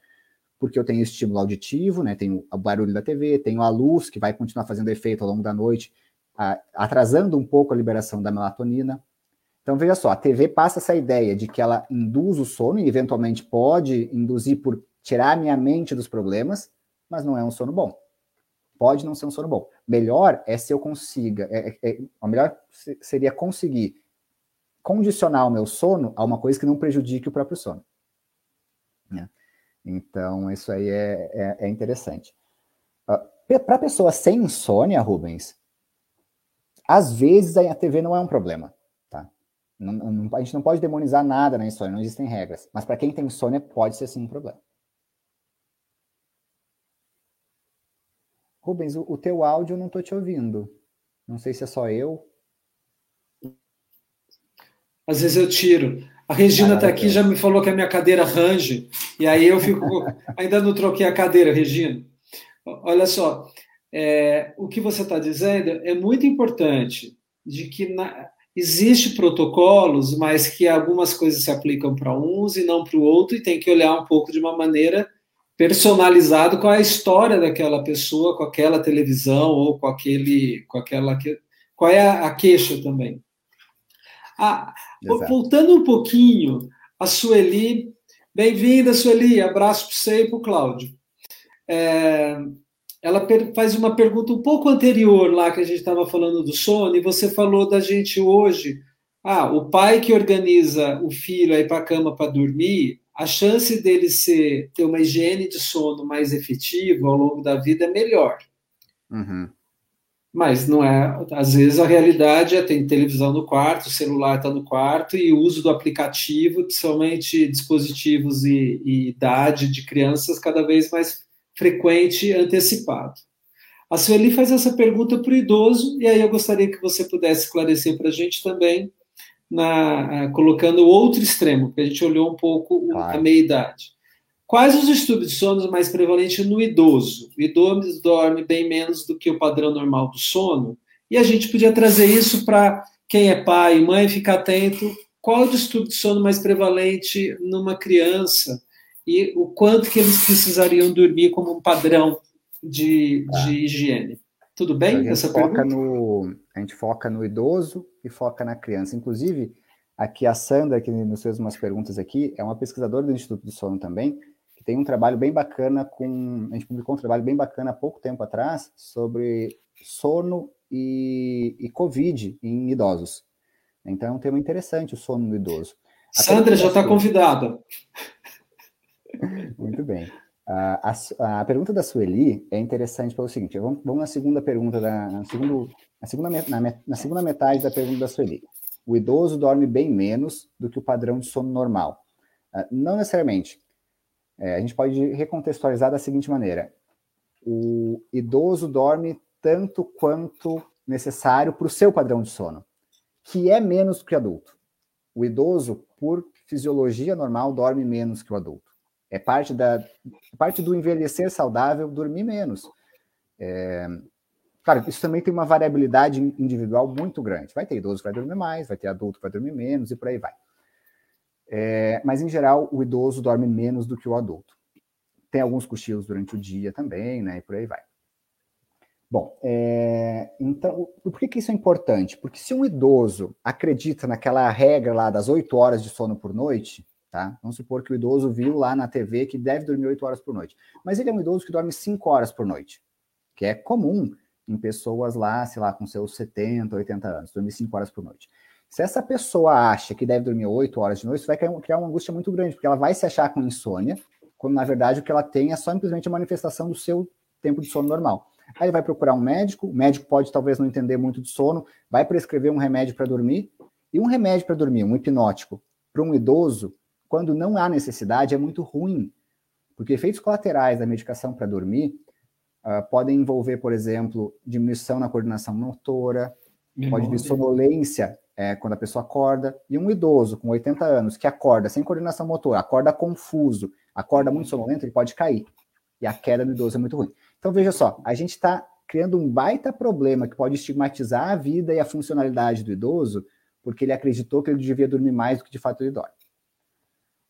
Porque eu tenho estímulo auditivo, né? Tenho o barulho da TV, tenho a luz que vai continuar fazendo efeito ao longo da noite, atrasando um pouco a liberação da melatonina. Então veja só, a TV passa essa ideia de que ela induz o sono e eventualmente pode induzir por tirar minha mente dos problemas, mas não é um sono bom. Pode não ser um sono bom. Melhor é se eu consiga, é, é, é, o melhor seria conseguir condicionar o meu sono a uma coisa que não prejudique o próprio sono. Né? Então, isso aí é, é, é interessante. Ah, Para pessoa sem insônia, Rubens, às vezes a TV não é um problema. Tá? Não, não, a gente não pode demonizar nada na insônia, não existem regras. Mas para quem tem insônia, pode ser sim um problema. Rubens, o, o teu áudio eu não estou te ouvindo. Não sei se é só eu. Às vezes eu tiro. A Regina está aqui, já me falou que a minha cadeira range, e aí eu fico. *laughs* ainda não troquei a cadeira, Regina. olha só, é, o que você está dizendo é muito importante, de que na, existe protocolos, mas que algumas coisas se aplicam para uns e não para o outro, e tem que olhar um pouco de uma maneira personalizada com a história daquela pessoa, com aquela televisão ou com aquele, com aquela, qual é a, a queixa também. Ah, voltando um pouquinho, a Sueli, bem-vinda, Sueli, abraço para você e para o Cláudio. É, ela faz uma pergunta um pouco anterior lá que a gente estava falando do sono, e você falou da gente hoje. Ah, o pai que organiza o filho aí para a cama para dormir, a chance dele ser, ter uma higiene de sono mais efetiva ao longo da vida é melhor. Uhum. Mas não é. Às vezes a realidade é tem televisão no quarto, o celular está no quarto e o uso do aplicativo, principalmente dispositivos e, e idade de crianças, cada vez mais frequente antecipado. A Sueli faz essa pergunta para o idoso, e aí eu gostaria que você pudesse esclarecer para a gente também, na, eh, colocando o outro extremo, porque a gente olhou um pouco claro. a meia-idade. Quais os distúrbios de sono mais prevalentes no idoso? O idoso dorme bem menos do que o padrão normal do sono, e a gente podia trazer isso para quem é pai e mãe ficar atento. Qual o distúrbio de sono mais prevalente numa criança? e o quanto que eles precisariam dormir como um padrão de, tá. de higiene. Tudo bem? A, gente foca no, a gente foca no idoso e foca na criança. Inclusive, aqui a Sandra, que nos fez umas perguntas aqui, é uma pesquisadora do Instituto do Sono também, que tem um trabalho bem bacana com. A gente publicou um trabalho bem bacana há pouco tempo atrás sobre sono e, e Covid em idosos. Então é um tema interessante o sono no idoso. Sandra já está convidada. *laughs* Muito bem. A, a, pergunta da Sueli é interessante pelo seguinte: vamos, vamos na segunda pergunta, da, na, segundo, na, segunda, na, na segunda metade da pergunta da Sueli. O idoso dorme bem menos do que o padrão de sono normal. Uh, não necessariamente. É, a gente pode recontextualizar da seguinte maneira: o idoso dorme tanto quanto necessário para o seu padrão de sono, que é menos que o adulto. O idoso, por fisiologia normal, dorme menos que o adulto. É parte, da, parte do envelhecer saudável dormir menos. É, claro, isso também tem uma variabilidade individual muito grande. Vai ter idoso que vai dormir mais, vai ter adulto que vai dormir menos e por aí vai. É, mas, em geral, o idoso dorme menos do que o adulto. Tem alguns cochilos durante o dia também, né? E por aí vai. Bom, é, então, por que, que isso é importante? Porque se um idoso acredita naquela regra lá das oito horas de sono por noite, Tá? Vamos supor que o idoso viu lá na TV que deve dormir 8 horas por noite. Mas ele é um idoso que dorme 5 horas por noite, que é comum em pessoas lá, sei lá, com seus 70, 80 anos, dormir 5 horas por noite. Se essa pessoa acha que deve dormir 8 horas de noite, isso vai criar uma angústia muito grande, porque ela vai se achar com insônia, quando na verdade o que ela tem é só simplesmente a manifestação do seu tempo de sono normal. Aí vai procurar um médico, o médico pode talvez não entender muito de sono, vai prescrever um remédio para dormir, e um remédio para dormir, um hipnótico, para um idoso, quando não há necessidade, é muito ruim, porque efeitos colaterais da medicação para dormir uh, podem envolver, por exemplo, diminuição na coordenação motora, pode vir sonolência é, quando a pessoa acorda, e um idoso com 80 anos que acorda sem coordenação motora, acorda confuso, acorda muito sonolento, ele pode cair. E a queda do idoso é muito ruim. Então, veja só, a gente está criando um baita problema que pode estigmatizar a vida e a funcionalidade do idoso, porque ele acreditou que ele devia dormir mais do que de fato ele dorme.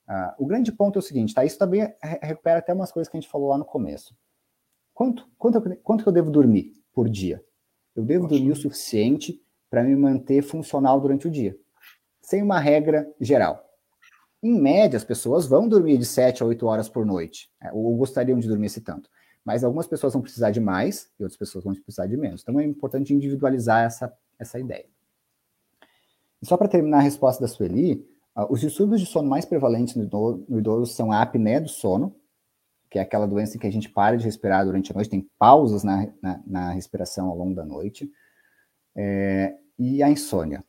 Uh, o grande ponto é o seguinte, tá? Isso também recupera até umas coisas que a gente falou lá no começo. Quanto, quanto, quanto que eu devo dormir por dia? Eu devo dormir o suficiente para me manter funcional durante o dia, sem uma regra geral. Em média, as pessoas vão dormir de 7 a 8 horas por noite, né? ou gostariam de dormir esse tanto. Mas algumas pessoas vão precisar de mais e outras pessoas vão precisar de menos. Então é importante individualizar essa, essa ideia. E só para terminar a resposta da Sueli, ah, os distúrbios de sono mais prevalentes no idoso, são a apneia do sono, que é aquela doença em que a gente para de respirar durante a noite, tem pausas na, na, na respiração ao longo da noite, é, e a insônia,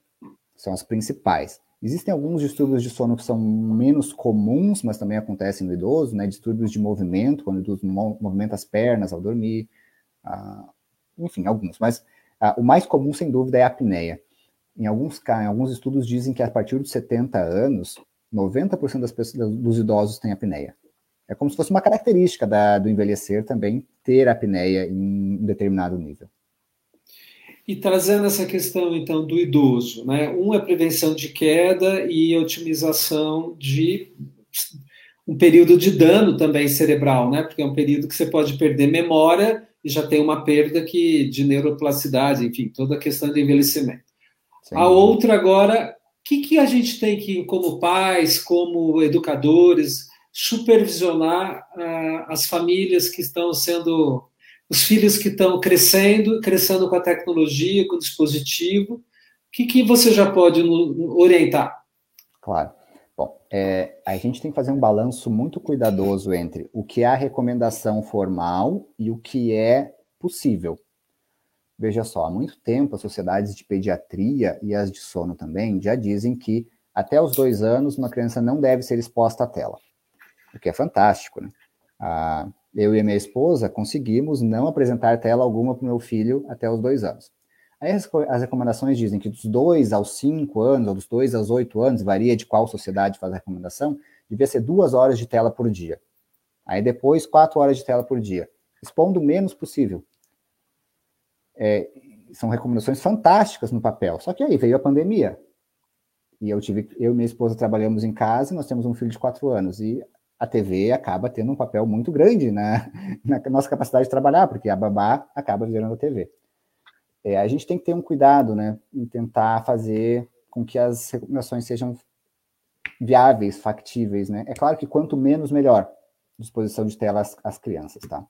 são as principais. Existem alguns distúrbios de sono que são menos comuns, mas também acontecem no idoso, né? Distúrbios de movimento, quando o idoso movimenta as pernas ao dormir, ah, enfim, alguns. Mas ah, o mais comum, sem dúvida, é a apneia. Em alguns, em alguns estudos dizem que a partir dos 70 anos, 90% das pessoas, dos idosos têm apneia. É como se fosse uma característica da, do envelhecer também ter apneia em um determinado nível. E trazendo essa questão, então, do idoso, né? Um é prevenção de queda e otimização de um período de dano também cerebral, né? Porque é um período que você pode perder memória e já tem uma perda que, de neuroplasticidade, enfim, toda a questão do envelhecimento. Sim. A outra agora, o que, que a gente tem que, como pais, como educadores, supervisionar uh, as famílias que estão sendo os filhos que estão crescendo, crescendo com a tecnologia, com o dispositivo. O que, que você já pode orientar? Claro. Bom, é, a gente tem que fazer um balanço muito cuidadoso entre o que é a recomendação formal e o que é possível. Veja só, há muito tempo as sociedades de pediatria e as de sono também já dizem que até os dois anos uma criança não deve ser exposta à tela, o que é fantástico, né? Ah, eu e minha esposa conseguimos não apresentar tela alguma para o meu filho até os dois anos. Aí as, as, recomendações dizem que dos dois aos cinco anos, ou dos dois aos oito anos, varia de qual sociedade faz a recomendação, devia ser duas horas de tela por dia. Aí depois, quatro horas de tela por dia. Expondo o menos possível. É, são recomendações fantásticas no papel. Só que aí veio a pandemia. E eu tive, eu e minha esposa trabalhamos em casa, nós temos um filho de quatro anos. E a TV acaba tendo um papel muito grande na, *laughs* na nossa capacidade de trabalhar, porque a babá acaba virando a TV. É, a gente tem que ter um cuidado, né, em tentar fazer com que as recomendações sejam viáveis, factíveis, né? É claro que quanto menos, melhor, disposição de tela às, às crianças, tá?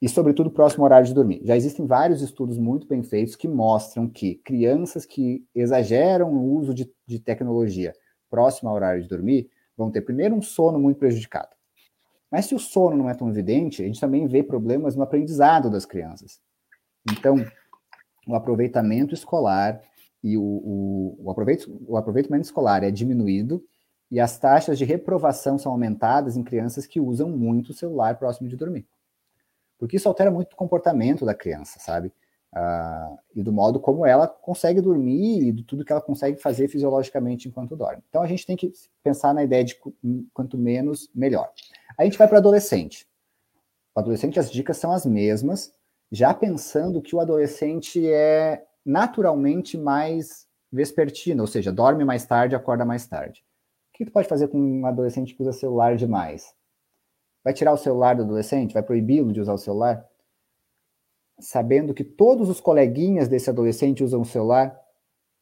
E, sobretudo, próximo horário de dormir. Já existem vários estudos muito bem feitos que mostram que crianças que exageram no uso de, de tecnologia próximo ao horário de dormir vão ter primeiro um sono muito prejudicado. Mas se o sono não é tão evidente, a gente também vê problemas no aprendizado das crianças. Então, o aproveitamento escolar e o, o, o, o aproveitamento escolar é diminuído e as taxas de reprovação são aumentadas em crianças que usam muito o celular próximo de dormir. Porque isso altera muito o comportamento da criança, sabe? Uh, e do modo como ela consegue dormir e de tudo que ela consegue fazer fisiologicamente enquanto dorme. Então a gente tem que pensar na ideia de quanto menos, melhor. A gente vai para adolescente. O adolescente, as dicas são as mesmas, já pensando que o adolescente é naturalmente mais vespertino, ou seja, dorme mais tarde, acorda mais tarde. O que tu pode fazer com um adolescente que usa celular demais? Vai tirar o celular do adolescente? Vai proibi-lo de usar o celular? sabendo que todos os coleguinhas desse adolescente usam o celular,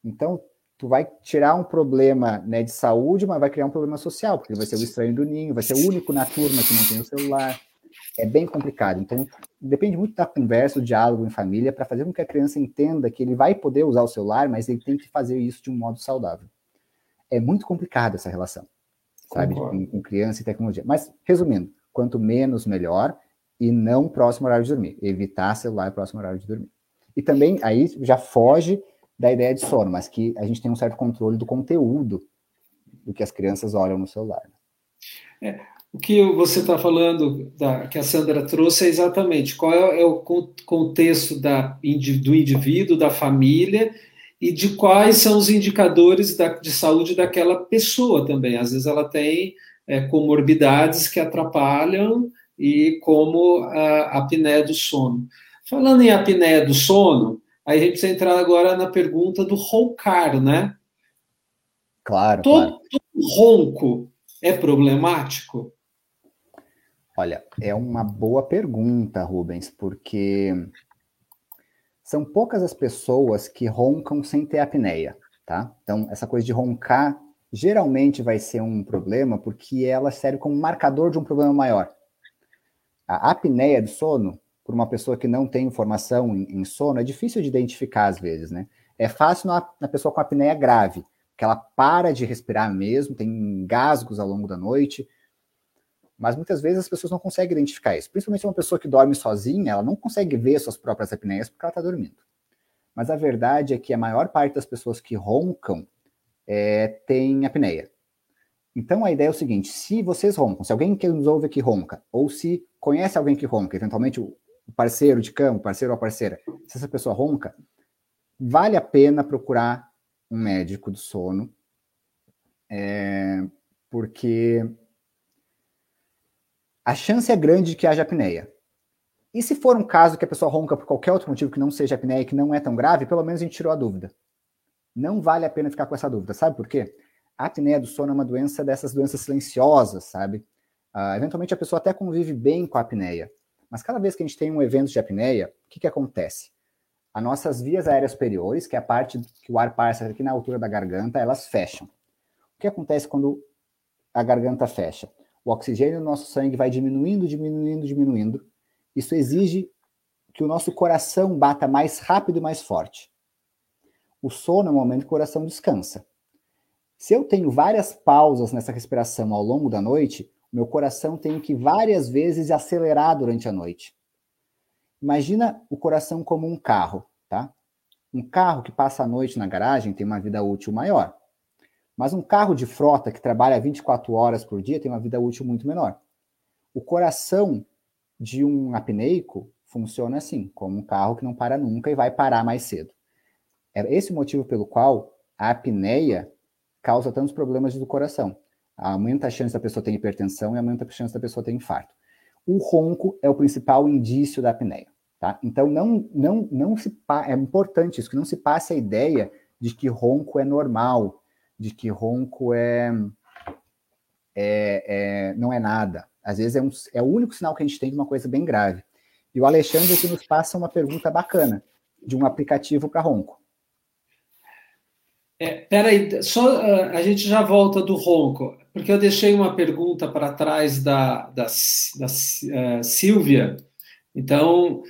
então tu vai tirar um problema né, de saúde, mas vai criar um problema social, porque ele vai ser o estranho do ninho, vai ser o único na turma que não tem o celular. É bem complicado. Então, depende muito da conversa, do diálogo em família, para fazer com que a criança entenda que ele vai poder usar o celular, mas ele tem que fazer isso de um modo saudável. É muito complicado essa relação, sabe, com, com criança e tecnologia. Mas, resumindo, quanto menos, melhor e não próximo horário de dormir. Evitar celular próximo horário de dormir. E também aí já foge da ideia de sono, mas que a gente tem um certo controle do conteúdo do que as crianças olham no celular. É, o que você está falando, da, que a Sandra trouxe, é exatamente qual é, é o contexto da, do indivíduo, da família, e de quais são os indicadores da, de saúde daquela pessoa também. Às vezes ela tem é, comorbidades que atrapalham e como a apneia do sono. Falando em apneia do sono, aí a gente precisa entrar agora na pergunta do roncar, né? Claro. Todo, claro. ronco é problemático? Olha, é uma boa pergunta, Rubens, porque são poucas as pessoas que roncam sem ter apneia, tá? Então, essa coisa de roncar geralmente vai ser um problema porque ela serve como marcador de um problema maior. A apneia do sono, por uma pessoa que não tem informação em, sono, é difícil de identificar às vezes, né? É fácil na, na pessoa com apneia grave, que ela para de respirar mesmo, tem engasgos ao longo da noite, mas muitas vezes as pessoas não conseguem identificar isso. Principalmente uma pessoa que dorme sozinha, ela não consegue ver suas próprias apneias porque ela está dormindo. Mas a verdade é que a maior parte das pessoas que roncam é, tem apneia. Então a ideia é o seguinte: se vocês roncam, se alguém que nos ouve aqui ronca, ou se conhece alguém que ronca, eventualmente o parceiro de cama, parceiro ou parceira, se essa pessoa ronca, vale a pena procurar um médico do sono, é, porque a chance é grande de que haja apneia. E se for um caso que a pessoa ronca por qualquer outro motivo que não seja apneia, que não é tão grave, pelo menos a gente tirou a dúvida. Não vale a pena ficar com essa dúvida. Sabe por quê? A apneia do sono é uma doença dessas doenças silenciosas, sabe? Uh, eventualmente a pessoa até convive bem com a apneia. Mas cada vez que a gente tem um evento de apneia, o que, que acontece? As nossas vias aéreas superiores, que é a parte que o ar passa aqui na altura da garganta, elas fecham. O que acontece quando a garganta fecha? O oxigênio no nosso sangue vai diminuindo, diminuindo, diminuindo. Isso exige que o nosso coração bata mais rápido e mais forte. O sono é o momento que o coração descansa. Se eu tenho várias pausas nessa respiração ao longo da noite, meu coração tem que várias vezes acelerar durante a noite. Imagina o coração como um carro, tá? Um carro que passa a noite na garagem tem uma vida útil maior. Mas um carro de frota que trabalha 24 horas por dia tem uma vida útil muito menor. O coração de um apneico funciona assim, como um carro que não para nunca e vai parar mais cedo. É esse o motivo pelo qual a apneia causa tantos problemas do coração aumenta a chance da pessoa ter hipertensão e aumenta a chance da pessoa ter infarto. O ronco é o principal indício da apneia, tá? Então não não não se é importante isso que não se passe a ideia de que ronco é normal, de que ronco é, é, é não é nada. Às vezes é, um, é o único sinal que a gente tem de uma coisa bem grave. E o Alexandre aqui nos passa uma pergunta bacana de um aplicativo para ronco. É, peraí, só uh, a gente já volta do ronco porque eu deixei uma pergunta para trás da, da, da uh, Silvia. Então,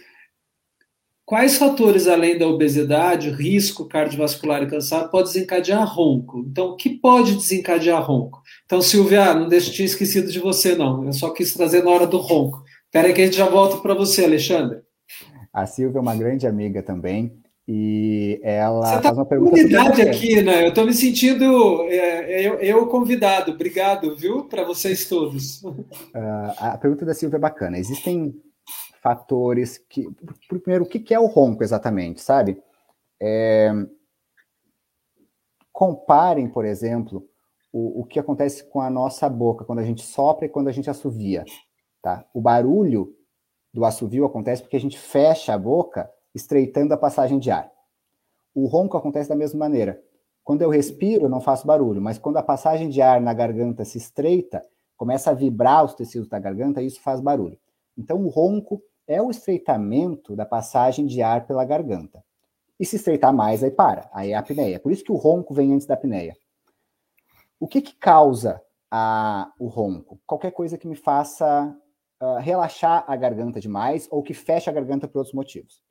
quais fatores, além da obesidade, risco cardiovascular e cansado, pode desencadear ronco? Então, o que pode desencadear ronco? Então, Silvia, não deixe tinha esquecido de você, não. Eu só quis trazer na hora do ronco. Espera aí que a gente já volta para você, Alexandre. A Silvia é uma grande amiga também. E ela Você tá faz uma pergunta. Comunidade aqui, né? Eu estou me sentindo é, eu, eu, convidado. Obrigado, viu, para vocês todos. Uh, a pergunta da Silvia é bacana. Existem fatores que. Primeiro, o que é o ronco exatamente, sabe? É... Comparem, por exemplo, o, o que acontece com a nossa boca quando a gente sopra e quando a gente assovia. Tá? O barulho do assovio acontece porque a gente fecha a boca estreitando a passagem de ar. O ronco acontece da mesma maneira. Quando eu respiro, eu não faço barulho, mas quando a passagem de ar na garganta se estreita, começa a vibrar os tecidos da garganta, isso faz barulho. Então, o ronco é o estreitamento da passagem de ar pela garganta. E se estreitar mais, aí para. Aí é a apneia. Por isso que o ronco vem antes da apneia. O que, que causa a, o ronco? Qualquer coisa que me faça uh, relaxar a garganta demais ou que feche a garganta por outros motivos.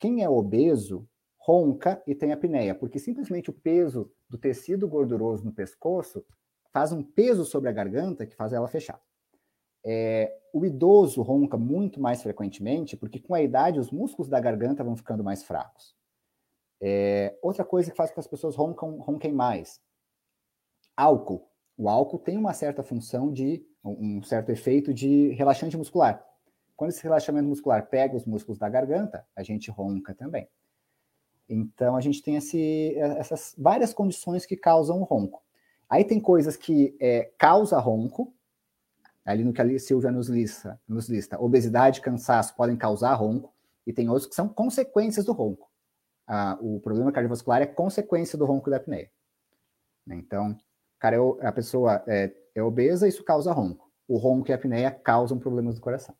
Quem é obeso ronca e tem apneia, porque simplesmente o peso do tecido gorduroso no pescoço faz um peso sobre a garganta que faz ela fechar. É, o idoso ronca muito mais frequentemente, porque com a idade os músculos da garganta vão ficando mais fracos. É, outra coisa que faz com que as pessoas roncam, ronquem mais: álcool. O álcool tem uma certa função de, um certo efeito de relaxante muscular. Quando esse relaxamento muscular pega os músculos da garganta, a gente ronca também. Então, a gente tem esse, essas várias condições que causam o ronco. Aí tem coisas que é, causa ronco, ali no que a Silvia nos lista, nos lista, obesidade, cansaço podem causar ronco, e tem outros que são consequências do ronco. Ah, o problema cardiovascular é consequência do ronco da apneia. Então, cara, eu, a pessoa é, é obesa, isso causa ronco. O ronco e a apneia causam problemas do coração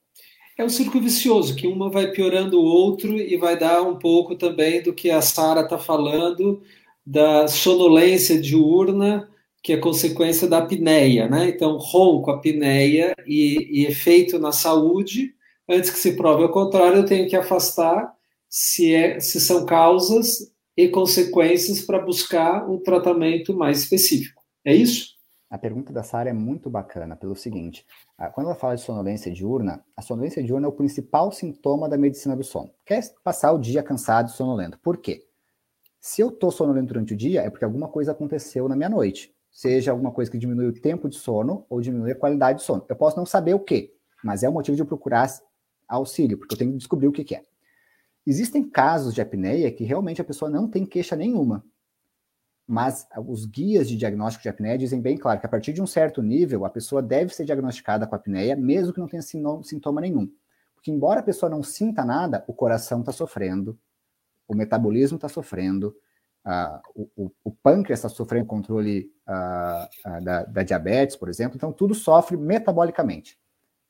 é um círculo vicioso, que uma vai piorando o outro e vai dar um pouco também do que a Sara está falando, da sonolência diurna, que é consequência da apneia, né? Então, ronco, apneia e, e efeito na saúde, antes que se prove ao contrário, eu tenho que afastar se, é, se são causas e consequências para buscar um tratamento mais específico. É isso? A pergunta da Sara é muito bacana, pelo seguinte: quando ela fala de sonolência diurna, a sonolência diurna é o principal sintoma da medicina do sono. Quer passar o dia cansado e sonolento. Por quê? Se eu estou sonolento durante o dia, é porque alguma coisa aconteceu na minha noite. Seja alguma coisa que diminui o tempo de sono ou diminui a qualidade de sono. Eu posso não saber o quê, mas é o motivo de eu procurar auxílio, porque eu tenho que descobrir o que, que é. Existem casos de apneia que realmente a pessoa não tem queixa nenhuma, mas os guias de diagnóstico de apneia dizem bem claro que a partir de um certo nível, a pessoa deve ser diagnosticada com apneia, mesmo que não tenha sintoma nenhum. Porque, embora a pessoa não sinta nada, o coração está sofrendo, o metabolismo está sofrendo, uh, o, o, o, pâncreas está sofrendo controle uh, uh, da, da, diabetes, por exemplo. Então, tudo sofre metabolicamente.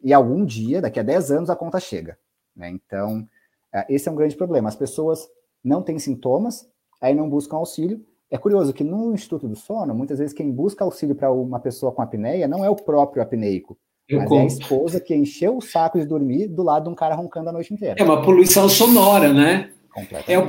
E algum dia, daqui a 10 anos, a conta chega. Né? Então, esse é um grande problema. As pessoas não têm sintomas, aí não buscam auxílio, é curioso que no Instituto do Sono, muitas vezes quem busca auxílio para uma pessoa com apneia não é o próprio apneico, Eu mas conto. é a esposa que encheu o saco de dormir do lado de um cara roncando a noite inteira. É uma poluição sonora, né? É o,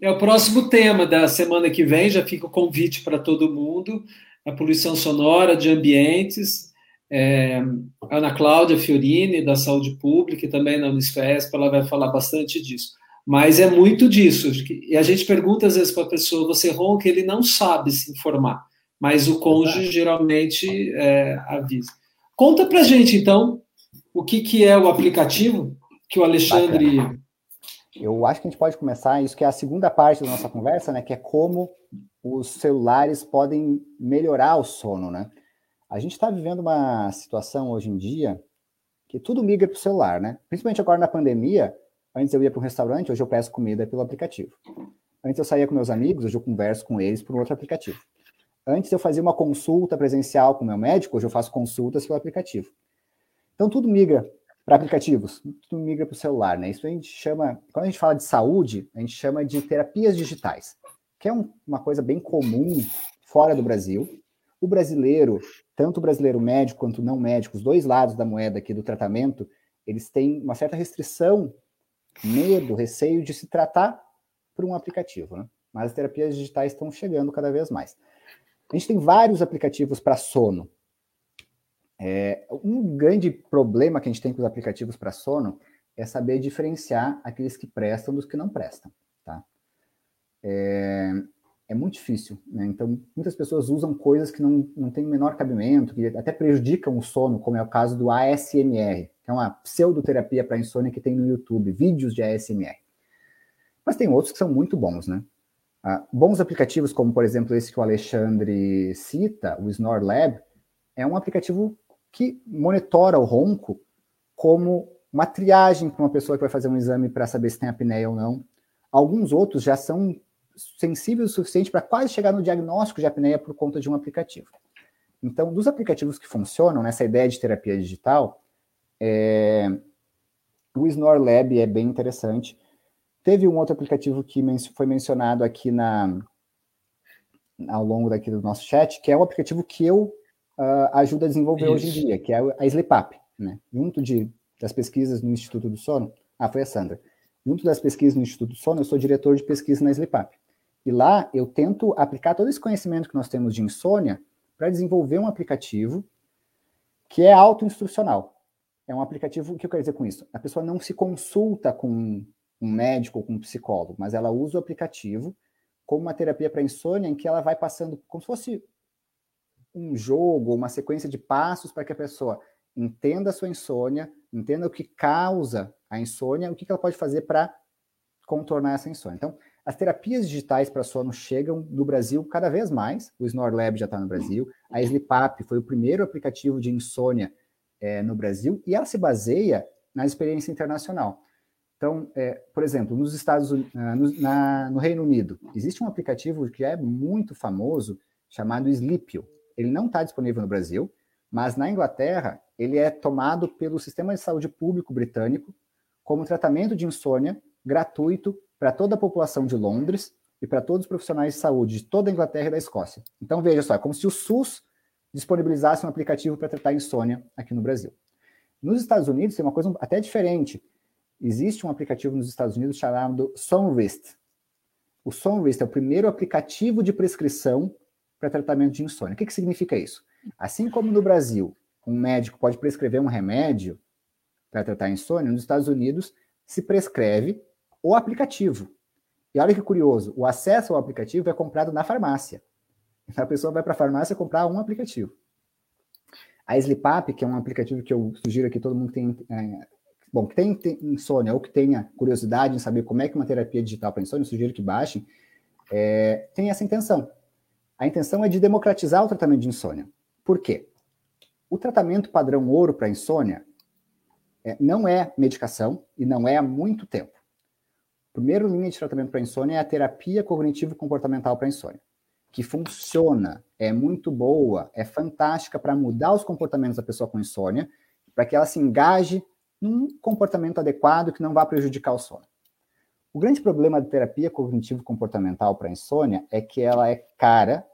é o próximo tema da semana que vem, já fica o convite para todo mundo, a poluição sonora de ambientes. É, Ana Cláudia Fiorini, da Saúde Pública, e também na Unisfesp, ela vai falar bastante disso. Mas é muito disso. E a gente pergunta às vezes para a pessoa: você ronca? Ele não sabe se informar, mas o cônjuge geralmente é, avisa. Conta para gente, então, o que, que é o aplicativo que o Alexandre. Bacana. Eu acho que a gente pode começar, isso que é a segunda parte da nossa conversa, né? Que é como os celulares podem melhorar o sono, né? A gente está vivendo uma situação hoje em dia que tudo migra para o celular, né? Principalmente agora na pandemia, Antes eu ia para um restaurante, hoje eu peço comida pelo aplicativo. Antes eu saía com meus amigos, hoje eu converso com eles por um outro aplicativo. Antes eu fazia uma consulta presencial com meu médico, hoje eu faço consultas pelo aplicativo. Então tudo migra para aplicativos, tudo migra para o celular, né? Isso a gente chama, quando a gente fala de saúde, a gente chama de terapias digitais, que é um, uma coisa bem comum fora do Brasil. O brasileiro, tanto o brasileiro médico quanto o não médico, os dois lados da moeda aqui do tratamento, eles têm uma certa restrição medo, receio de se tratar por um aplicativo, né? Mas as terapias digitais estão chegando cada vez mais. A gente tem vários aplicativos para sono. É, um grande problema que a gente tem com os aplicativos para sono é saber diferenciar aqueles que prestam dos que não prestam, tá? É, é muito difícil, né? Então, muitas pessoas usam coisas que não, não têm o menor cabimento, que até prejudicam o sono, como é o caso do ASMR, é uma pseudoterapia para insônia que tem no YouTube, vídeos de ASMR. Mas tem outros que são muito bons, né? Ah, bons aplicativos, como por exemplo esse que o Alexandre cita, o Snore Lab, é um aplicativo que monitora o ronco como uma triagem para uma pessoa que vai fazer um exame para saber se tem apneia ou não. Alguns outros já são sensíveis o suficiente para quase chegar no diagnóstico de apneia por conta de um aplicativo. Então, dos aplicativos que funcionam nessa ideia de terapia digital, é, o Snore Lab é bem interessante. Teve um outro aplicativo que foi mencionado aqui na, ao longo daqui do nosso chat, que é o aplicativo que eu uh, ajudo a desenvolver Isso. hoje em dia, que é a SleepUp, né? Junto de, das pesquisas no Instituto do Sono, ah, foi a Sandra. Junto das pesquisas no Instituto do Sono, eu sou diretor de pesquisa na SleepUp. E lá eu tento aplicar todo esse conhecimento que nós temos de insônia para desenvolver um aplicativo que é autoinstrucional. É um aplicativo, o que eu quero dizer com isso? A pessoa não se consulta com um médico ou com um psicólogo, mas ela usa o aplicativo como uma terapia para insônia em que ela vai passando como se fosse um jogo, uma sequência de passos para que a pessoa entenda a sua insônia, entenda o que causa a insônia, o que ela pode fazer para contornar essa insônia. Então, as terapias digitais para sono chegam no Brasil cada vez mais. O Snore Lab já está no Brasil. A SleepUp foi o primeiro aplicativo de insônia é, no Brasil e ela se baseia na experiência internacional. Então, é, por exemplo, nos Estados no, na, no Reino Unido, existe um aplicativo que é muito famoso chamado Sleepio. Ele não está disponível no Brasil, mas na Inglaterra ele é tomado pelo Sistema de Saúde Público britânico como tratamento de insônia gratuito para toda a população de Londres e para todos os profissionais de saúde de toda a Inglaterra e da Escócia. Então, veja só, é como se o SUS disponibilizasse um aplicativo para tratar insônia aqui no Brasil. Nos Estados Unidos tem uma coisa até diferente. Existe um aplicativo nos Estados Unidos chamado Sonrist. O Sonrist é o primeiro aplicativo de prescrição para tratamento de insônia. O que, que significa isso? Assim como no Brasil, um médico pode prescrever um remédio para tratar insônia, nos Estados Unidos se prescreve o aplicativo. E olha que curioso, o acesso ao aplicativo é comprado na farmácia. A pessoa vai para a farmácia comprar um aplicativo. A SleepUp, que é um aplicativo que eu sugiro aqui todo mundo tem, é, bom, que tem, insônia ou que tenha curiosidade em saber como é que uma terapia digital para insônia, eu sugiro que baixem, é, tem essa intenção. A intenção é de democratizar o tratamento de insônia. Por quê? O tratamento padrão ouro para insônia é, não é medicação e não é há muito tempo. Primeira linha de tratamento para insônia é a terapia cognitivo-comportamental para insônia, que funciona, é muito boa, é fantástica para mudar os comportamentos da pessoa com insônia, para que ela se engaje num comportamento adequado que não vá prejudicar o sono. O grande problema da terapia cognitivo-comportamental para insônia é que ela é cara,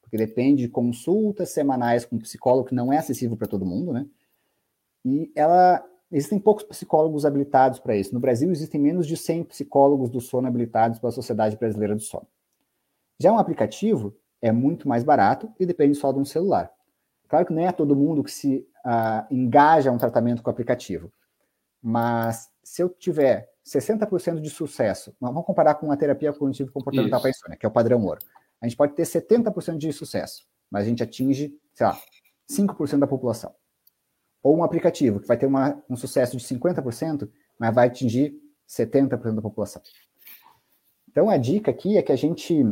porque depende de consultas semanais com um psicólogo que não é acessível para todo mundo, né? E ela existem poucos psicólogos habilitados para isso. No Brasil existem menos de 100 psicólogos do sono habilitados pela Sociedade Brasileira do Sono. Já um aplicativo é muito mais barato e depende só de um celular. Claro que não é todo mundo que se uh, engaja a um tratamento com o aplicativo, mas se eu tiver 60% de sucesso, vamos comparar com a terapia cognitivo comportamental para insônia, que é o padrão ouro. A gente pode ter 70% de sucesso, mas a gente atinge, sei lá, 5% da população. Ou um aplicativo que vai ter uma, um sucesso de 50%, mas vai atingir 70% da população. Então a dica aqui é que a gente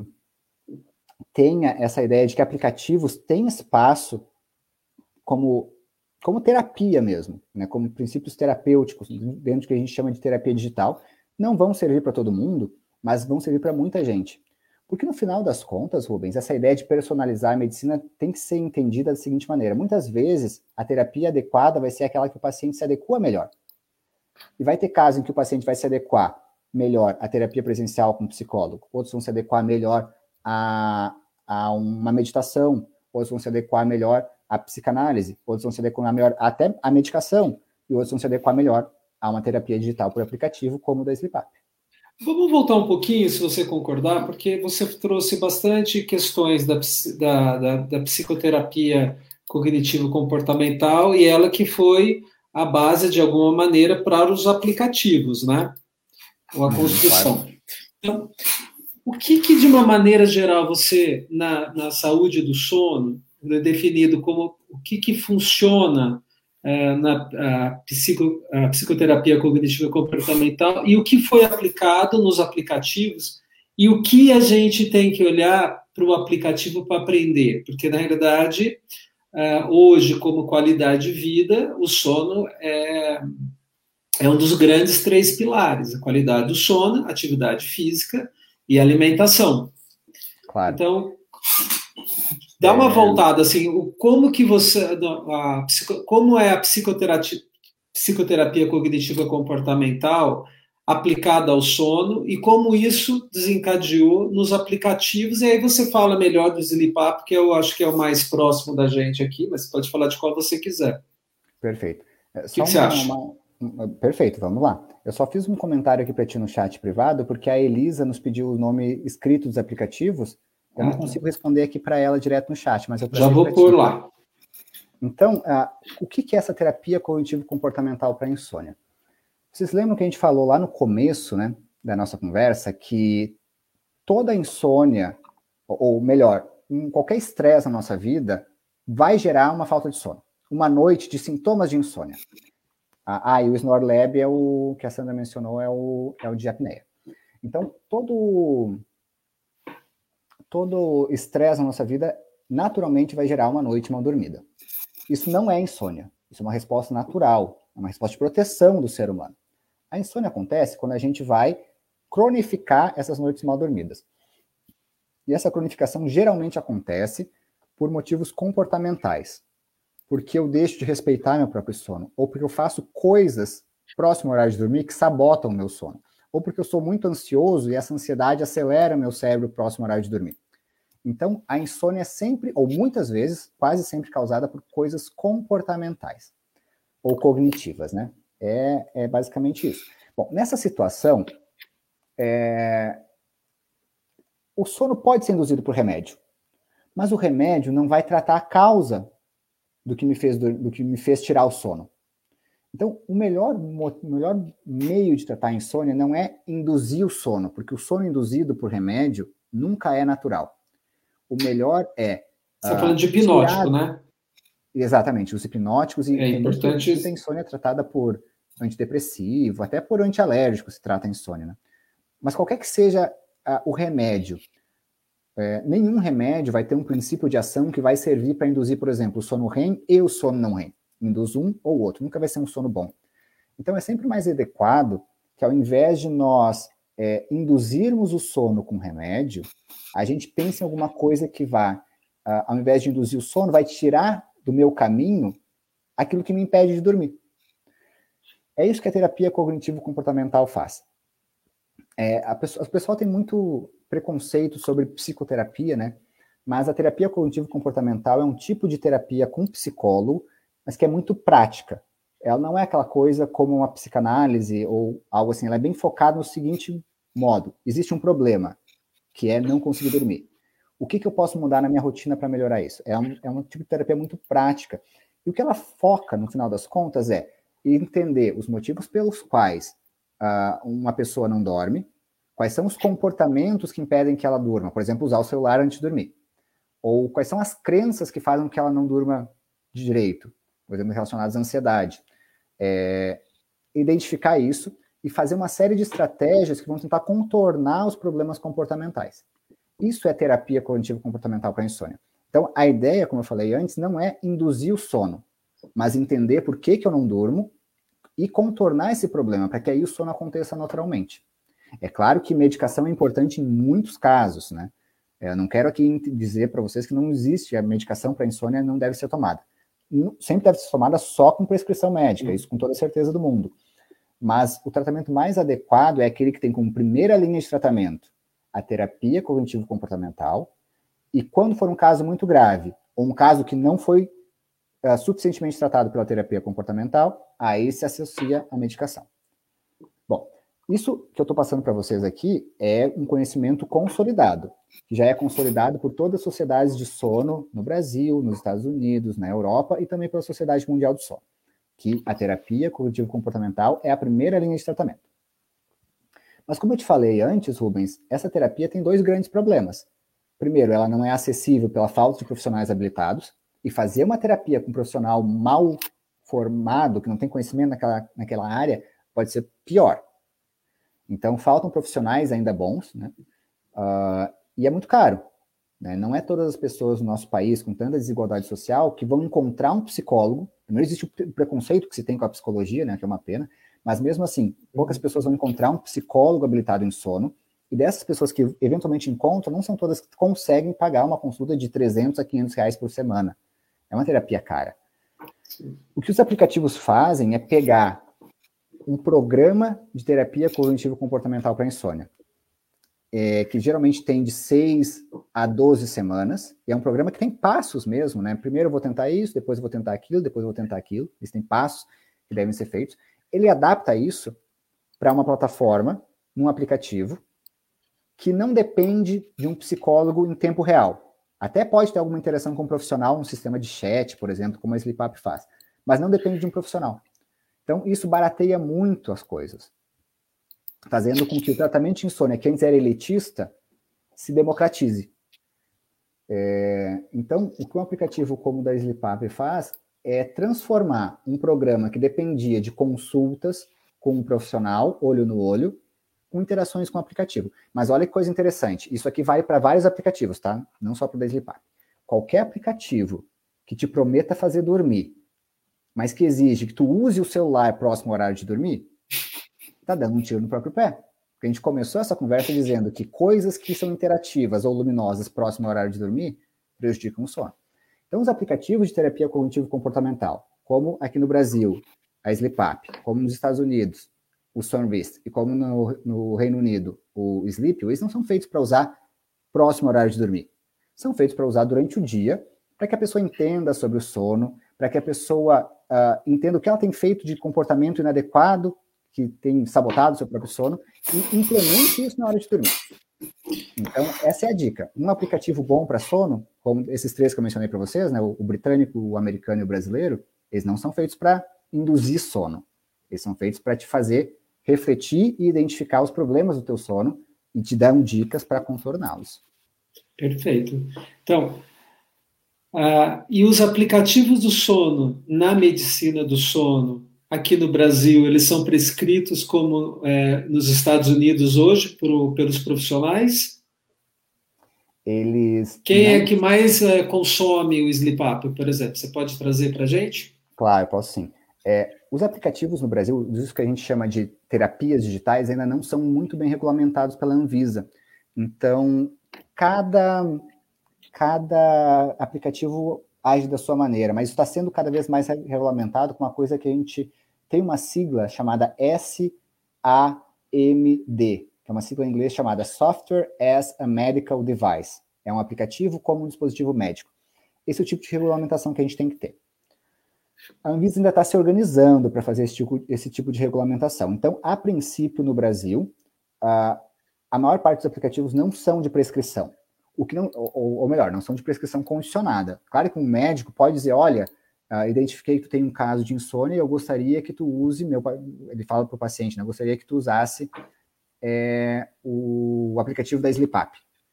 tenha essa ideia de que aplicativos têm espaço como, como terapia mesmo, né, como princípios terapêuticos, dentro do que a gente chama de terapia digital. Não vão servir para todo mundo, mas vão servir para muita gente. Porque no final das contas, Rubens, essa ideia de personalizar a medicina tem que ser entendida da seguinte maneira: muitas vezes a terapia adequada vai ser aquela que o paciente se adequa melhor. E vai ter casos em que o paciente vai se adequar melhor à terapia presencial com o psicólogo, outros vão se adequar melhor a, a uma meditação, outros vão se adequar melhor à psicanálise, outros vão se adequar melhor até à medicação, e outros vão se adequar melhor a uma terapia digital por aplicativo, como o da SleepUp. Vamos voltar um pouquinho, se você concordar, porque você trouxe bastante questões da, da, da, da psicoterapia cognitivo-comportamental e ela que foi a base, de alguma maneira, para os aplicativos, né? Ou a uhum, construção. Então, o que, que, de uma maneira geral, você, na, na saúde do sono, é definido como o que, que funciona é, na a psico, a psicoterapia cognitiva comportamental e o que foi aplicado nos aplicativos e o que a gente tem que olhar para o aplicativo para aprender, porque na realidade é, hoje como qualidade de vida o sono é é um dos grandes três pilares: a qualidade do sono, atividade física e alimentação. Claro. Então, dá uma é... voltada assim, como que você, a, como é a psicoterapia, psicoterapia cognitiva comportamental aplicada ao sono e como isso desencadeou nos aplicativos. E aí você fala melhor do Sleep que eu acho que é o mais próximo da gente aqui, mas pode falar de qual você quiser. Perfeito. É, o que, que, você acha? Uma... Perfeito, vamos lá. Eu só fiz um comentário aqui para ti no chat privado, porque a Elisa nos pediu o nome escrito dos aplicativos, eu não consigo responder aqui para ela direto no chat, mas eu já vou por lá. Então, uh, o que, que é essa terapia cognitivo-comportamental para insônia? Vocês lembram que a gente falou lá no começo, né, da nossa conversa, que toda insônia, ou melhor, qualquer estresse na nossa vida, vai gerar uma falta de sono. Uma noite de sintomas de insônia. Ah, e o Snore é o que a Sandra mencionou, é o, é o de apneia. Então, todo todo estresse na nossa vida naturalmente vai gerar uma noite mal dormida. Isso não é insônia. Isso é uma resposta natural, é uma resposta de proteção do ser humano. A insônia acontece quando a gente vai cronificar essas noites mal dormidas. E essa cronificação geralmente acontece por motivos comportamentais. Porque eu deixo de respeitar meu próprio sono, ou porque eu faço coisas próximo ao horário de dormir que sabotam o meu sono ou porque eu sou muito ansioso e essa ansiedade acelera meu cérebro próximo ao horário de dormir. Então, a insônia é sempre, ou muitas vezes, quase sempre causada por coisas comportamentais ou cognitivas, né? É, é basicamente isso. Bom, nessa situação, é... o sono pode ser induzido por remédio, mas o remédio não vai tratar a causa do que me fez, do que me fez tirar o sono. Então, o melhor, o melhor meio de tratar a insônia não é induzir o sono, porque o sono induzido por remédio nunca é natural. O melhor é. Você está uh, falando de hipnótico, tirar... né? Exatamente, os hipnóticos e é importante. a insônia é tratada por antidepressivo, até por antialérgico se trata a insônia, né? Mas qualquer que seja uh, o remédio, é, nenhum remédio vai ter um princípio de ação que vai servir para induzir, por exemplo, o sono REM e o sono não REM. Induz um ou outro, nunca vai ser um sono bom. Então é sempre mais adequado que ao invés de nós é, induzirmos o sono com remédio, a gente pense em alguma coisa que vá, uh, ao invés de induzir o sono, vai tirar do meu caminho aquilo que me impede de dormir. É isso que a terapia cognitivo-comportamental faz. É, pessoa, o pessoal tem muito preconceito sobre psicoterapia, né? Mas a terapia cognitivo-comportamental é um tipo de terapia com psicólogo, mas que é muito prática. Ela não é aquela coisa como uma psicanálise ou algo assim, ela é bem focada no seguinte modo: existe um problema, que é não conseguir dormir. O que, que eu posso mudar na minha rotina para melhorar isso? É um, é um tipo de terapia muito prática. E o que ela foca, no final das contas, é entender os motivos pelos quais uh, uma pessoa não dorme, quais são os comportamentos que impedem que ela durma, por exemplo, usar o celular antes de dormir, ou quais são as crenças que fazem que ela não durma de direito, por exemplo, relacionadas à ansiedade. É, identificar isso e fazer uma série de estratégias que vão tentar contornar os problemas comportamentais. Isso é terapia cognitivo comportamental para insônia. Então, a ideia, como eu falei antes, não é induzir o sono, mas entender por que, que eu não durmo e contornar esse problema, para que aí o sono aconteça naturalmente. É claro que medicação é importante em muitos casos, né? Eu não quero aqui dizer para vocês que não existe a medicação para insônia não deve ser tomada. Sempre deve ser tomada só com prescrição médica, isso com toda certeza do mundo. Mas o tratamento mais adequado é aquele que tem como primeira linha de tratamento a terapia cognitivo-comportamental, e quando for um caso muito grave, ou um caso que não foi uh, suficientemente tratado pela terapia comportamental, aí se associa a medicação. Isso que eu estou passando para vocês aqui é um conhecimento consolidado, que já é consolidado por todas as sociedades de sono no Brasil, nos Estados Unidos, na Europa e também pela Sociedade Mundial do Sono, que a terapia cognitivo-comportamental é a primeira linha de tratamento. Mas como eu te falei antes, Rubens, essa terapia tem dois grandes problemas. Primeiro, ela não é acessível pela falta de profissionais habilitados, e fazer uma terapia com um profissional mal formado, que não tem conhecimento naquela, naquela área, pode ser pior. Então, faltam profissionais ainda bons, né? Uh, e é muito caro. Né? Não é todas as pessoas no nosso país, com tanta desigualdade social, que vão encontrar um psicólogo. Não existe o preconceito que se tem com a psicologia, né? que é uma pena, mas mesmo assim, poucas pessoas vão encontrar um psicólogo habilitado em sono, e dessas pessoas que eventualmente encontram, não são todas que conseguem pagar uma consulta de 300 a 500 reais por semana. É uma terapia cara. O que os aplicativos fazem é pegar um programa de terapia cognitivo-comportamental para insônia, é, que geralmente tem de 6 a 12 semanas, e é um programa que tem passos mesmo, né? Primeiro eu vou tentar isso, depois eu vou tentar aquilo, depois eu vou tentar aquilo. Eles têm passos que devem ser feitos. Ele adapta isso para uma plataforma, num aplicativo, que não depende de um psicólogo em tempo real. Até pode ter alguma interação com um profissional, um sistema de chat, por exemplo, como a SleepUp faz, mas não depende de um profissional. Então, isso barateia muito as coisas, fazendo com que o tratamento de insônia, que antes era elitista, se democratize. É, então, o que um aplicativo como o da SleepUp faz é transformar um programa que dependia de consultas com um profissional, olho no olho, com interações com o aplicativo. Mas olha que coisa interessante, isso aqui vale para vários aplicativos, tá? Não só para o Deslipar. Qualquer aplicativo que te prometa fazer dormir, mas que exige que tu use o celular próximo ao horário de dormir, tá dando um tiro no próprio pé. Porque a gente começou essa conversa dizendo que coisas que são interativas ou luminosas próximo ao horário de dormir prejudicam o sono. Então, os aplicativos de terapia cognitivo-comportamental, como aqui no Brasil, a SleepUp, como nos Estados Unidos, o Sunrist, e como no, no Reino Unido o Sleep, eles não são feitos para usar próximo ao horário de dormir. São feitos para usar durante o dia, para que a pessoa entenda sobre o sono, para que a pessoa uh, entenda o que ela tem feito de comportamento inadequado, que tem sabotado o seu próprio sono, e implemente isso na hora de dormir. Então, essa é a dica. Um aplicativo bom para sono, como esses três que eu mencionei para vocês, né, o, o britânico, o americano e o brasileiro, eles não são feitos para induzir sono. Eles são feitos para te fazer refletir e identificar os problemas do teu sono e te dar dicas para contorná-los. Perfeito. Então, uh, e os aplicativos do sono na medicina do sono aqui no Brasil, eles são prescritos como é, nos Estados Unidos hoje por, pelos profissionais? eles. Quem é não... é que mais uh, consome o Sleep Up, por exemplo? Você pode trazer para a gente? Claro, posso sim. É, os aplicativos no Brasil, isso que a gente chama de terapias digitais, ainda não são muito bem regulamentados pela Anvisa. Então, cada, cada aplicativo age da sua maneira, mas está sendo cada vez mais regulamentado com uma coisa que a gente tem uma sigla chamada SAMD, que é uma sigla em inglês chamada Software as a Medical Device. É um aplicativo como um dispositivo médico. Esse é o tipo de regulamentação que a gente tem que ter. A Anvisa ainda está se organizando para fazer esse tipo, esse tipo de regulamentação. Então, a princípio, no Brasil, a, a maior parte dos aplicativos não são de prescrição. O que não, ou, ou melhor, não são de prescrição condicionada. Claro que um médico pode dizer, olha, uh, identifiquei que tu tem um caso de insônia e eu gostaria que tu use, meu, ele fala para o paciente, né, eu gostaria que tu usasse é, o, aplicativo da SleepUp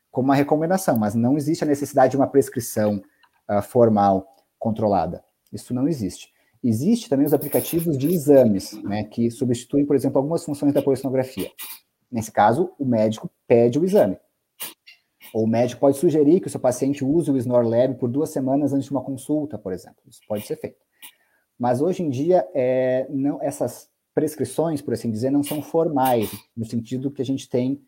como uma recomendação, mas não existe a necessidade de uma prescrição uh, formal controlada. Isso não existe. Existe também os aplicativos de exames, né, que substituem, por exemplo, algumas funções da polissonografia. Nesse caso, o médico pede o exame. Ou o médico pode sugerir que o seu paciente use o Snore Lab por duas semanas antes de uma consulta, por exemplo. Isso pode ser feito. Mas hoje em dia, é, não, essas prescrições, por assim dizer, não são formais, no sentido que a gente tem